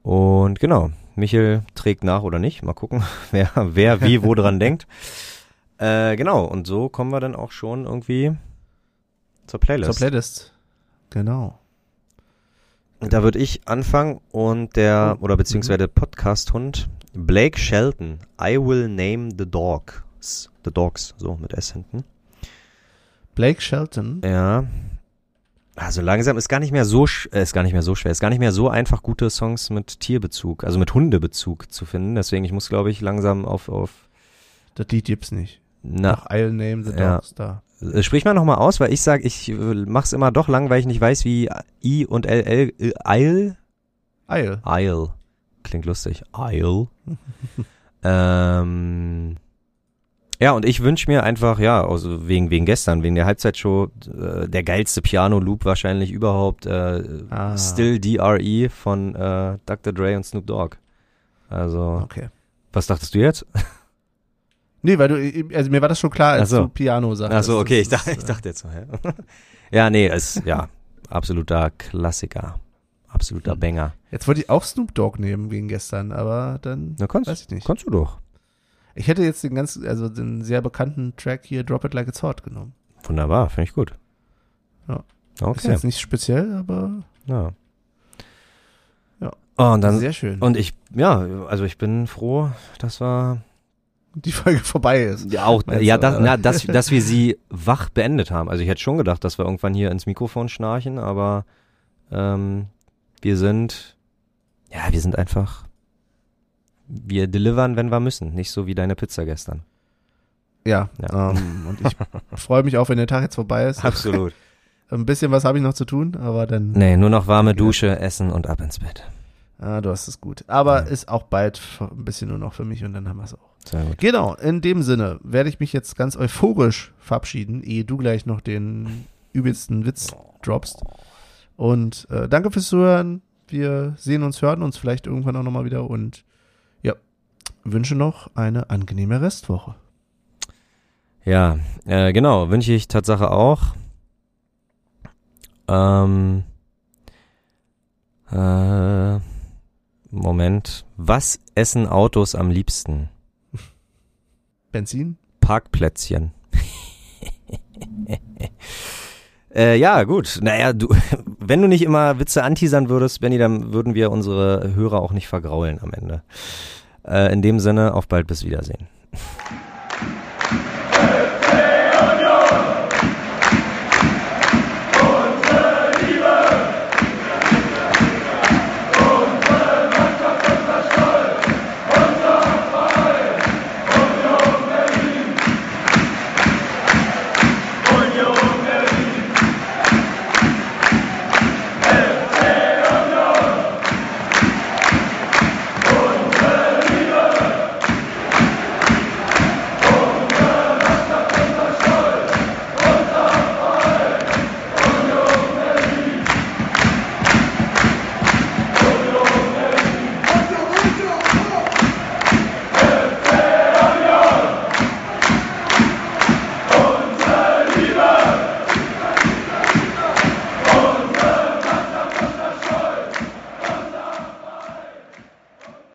Und genau, Michel trägt nach oder nicht. Mal gucken, wer, wer wie wo dran denkt. Äh, genau, und so kommen wir dann auch schon irgendwie zur Playlist. Zur Playlist. Genau. Da würde ich anfangen und der, oder beziehungsweise der Podcast-Hund, Blake Shelton, I will name the dogs. The dogs, so mit S hinten. Blake Shelton. Ja. Also langsam ist gar nicht mehr so, sch- äh, ist gar nicht mehr so schwer, ist gar nicht mehr so einfach, gute Songs mit Tierbezug, also mit Hundebezug zu finden. Deswegen, ich muss, glaube ich, langsam auf, auf, Das Lied gibt's nicht. Na, Nach I'll Name the Ja. Dogs da. Äh, Sprich mal nochmal aus, weil ich sage, ich äh, mach's immer doch lang, weil ich nicht weiß, wie I und LL, äh, Isle, I'll. Isle, klingt lustig, Isle. ähm, ja, und ich wünsch mir einfach, ja, also wegen, wegen gestern, wegen der Halbzeitshow, äh, der geilste Piano-Loop wahrscheinlich überhaupt, äh, Ah. Still DRE von äh, Dr. Dre und Snoop Dogg. Also, Okay. was dachtest du jetzt? Nee, weil du, also mir war das schon klar, als Ach so. du Piano sagst. Achso, okay, ich dachte, ist, ich äh, dachte jetzt so, hä? ja, nee, ist, ja, absoluter Klassiker. Absoluter Hm. Banger. Jetzt wollte ich auch Snoop Dogg nehmen wegen gestern, aber dann Na, kannst, weiß ich nicht. kannst du doch. Ich hätte jetzt den ganz, also den sehr bekannten Track hier Drop It Like It's Hot genommen. Wunderbar, finde ich gut. Ja. Ist Okay. jetzt nicht speziell, aber Ja. Ja. Oh, und dann, sehr schön. und ich, ja, also ich bin froh, dass wir, die Folge vorbei ist. ja auch, Meinst ja, du, das, na, dass, dass wir sie wach beendet haben. Also ich hätte schon gedacht, dass wir irgendwann hier ins Mikrofon schnarchen, aber ähm, wir sind, ja, wir sind einfach, wir delivern, wenn wir müssen. Nicht so wie deine Pizza gestern. Ja, Ja. Ähm, und ich freue mich auch, wenn der Tag jetzt vorbei ist. Absolut. Ein bisschen was habe ich noch zu tun, aber dann, Nee, nur noch warme Dusche, Essen und ab ins Bett. ah, du hast es gut. Aber Ja. ist auch bald ein bisschen nur noch für mich und dann haben wir es auch. Sehr gut. Genau, in dem Sinne werde ich mich jetzt ganz euphorisch verabschieden, ehe du gleich noch den übelsten Witz droppst. Und äh, danke fürs Zuhören. Wir sehen uns, hören uns vielleicht irgendwann auch nochmal wieder und ja, wünsche noch eine angenehme Restwoche. Ja, äh, genau, wünsche ich Tatsache auch. Ähm, äh, Moment. Was essen Autos am liebsten? Benzin? Parkplätzchen. äh, ja, gut. Naja, du, wenn du nicht immer Witze anteasern würdest, Benny, dann würden wir unsere Hörer auch nicht vergraulen am Ende. Äh, in dem Sinne, auf bald bis Wiedersehen.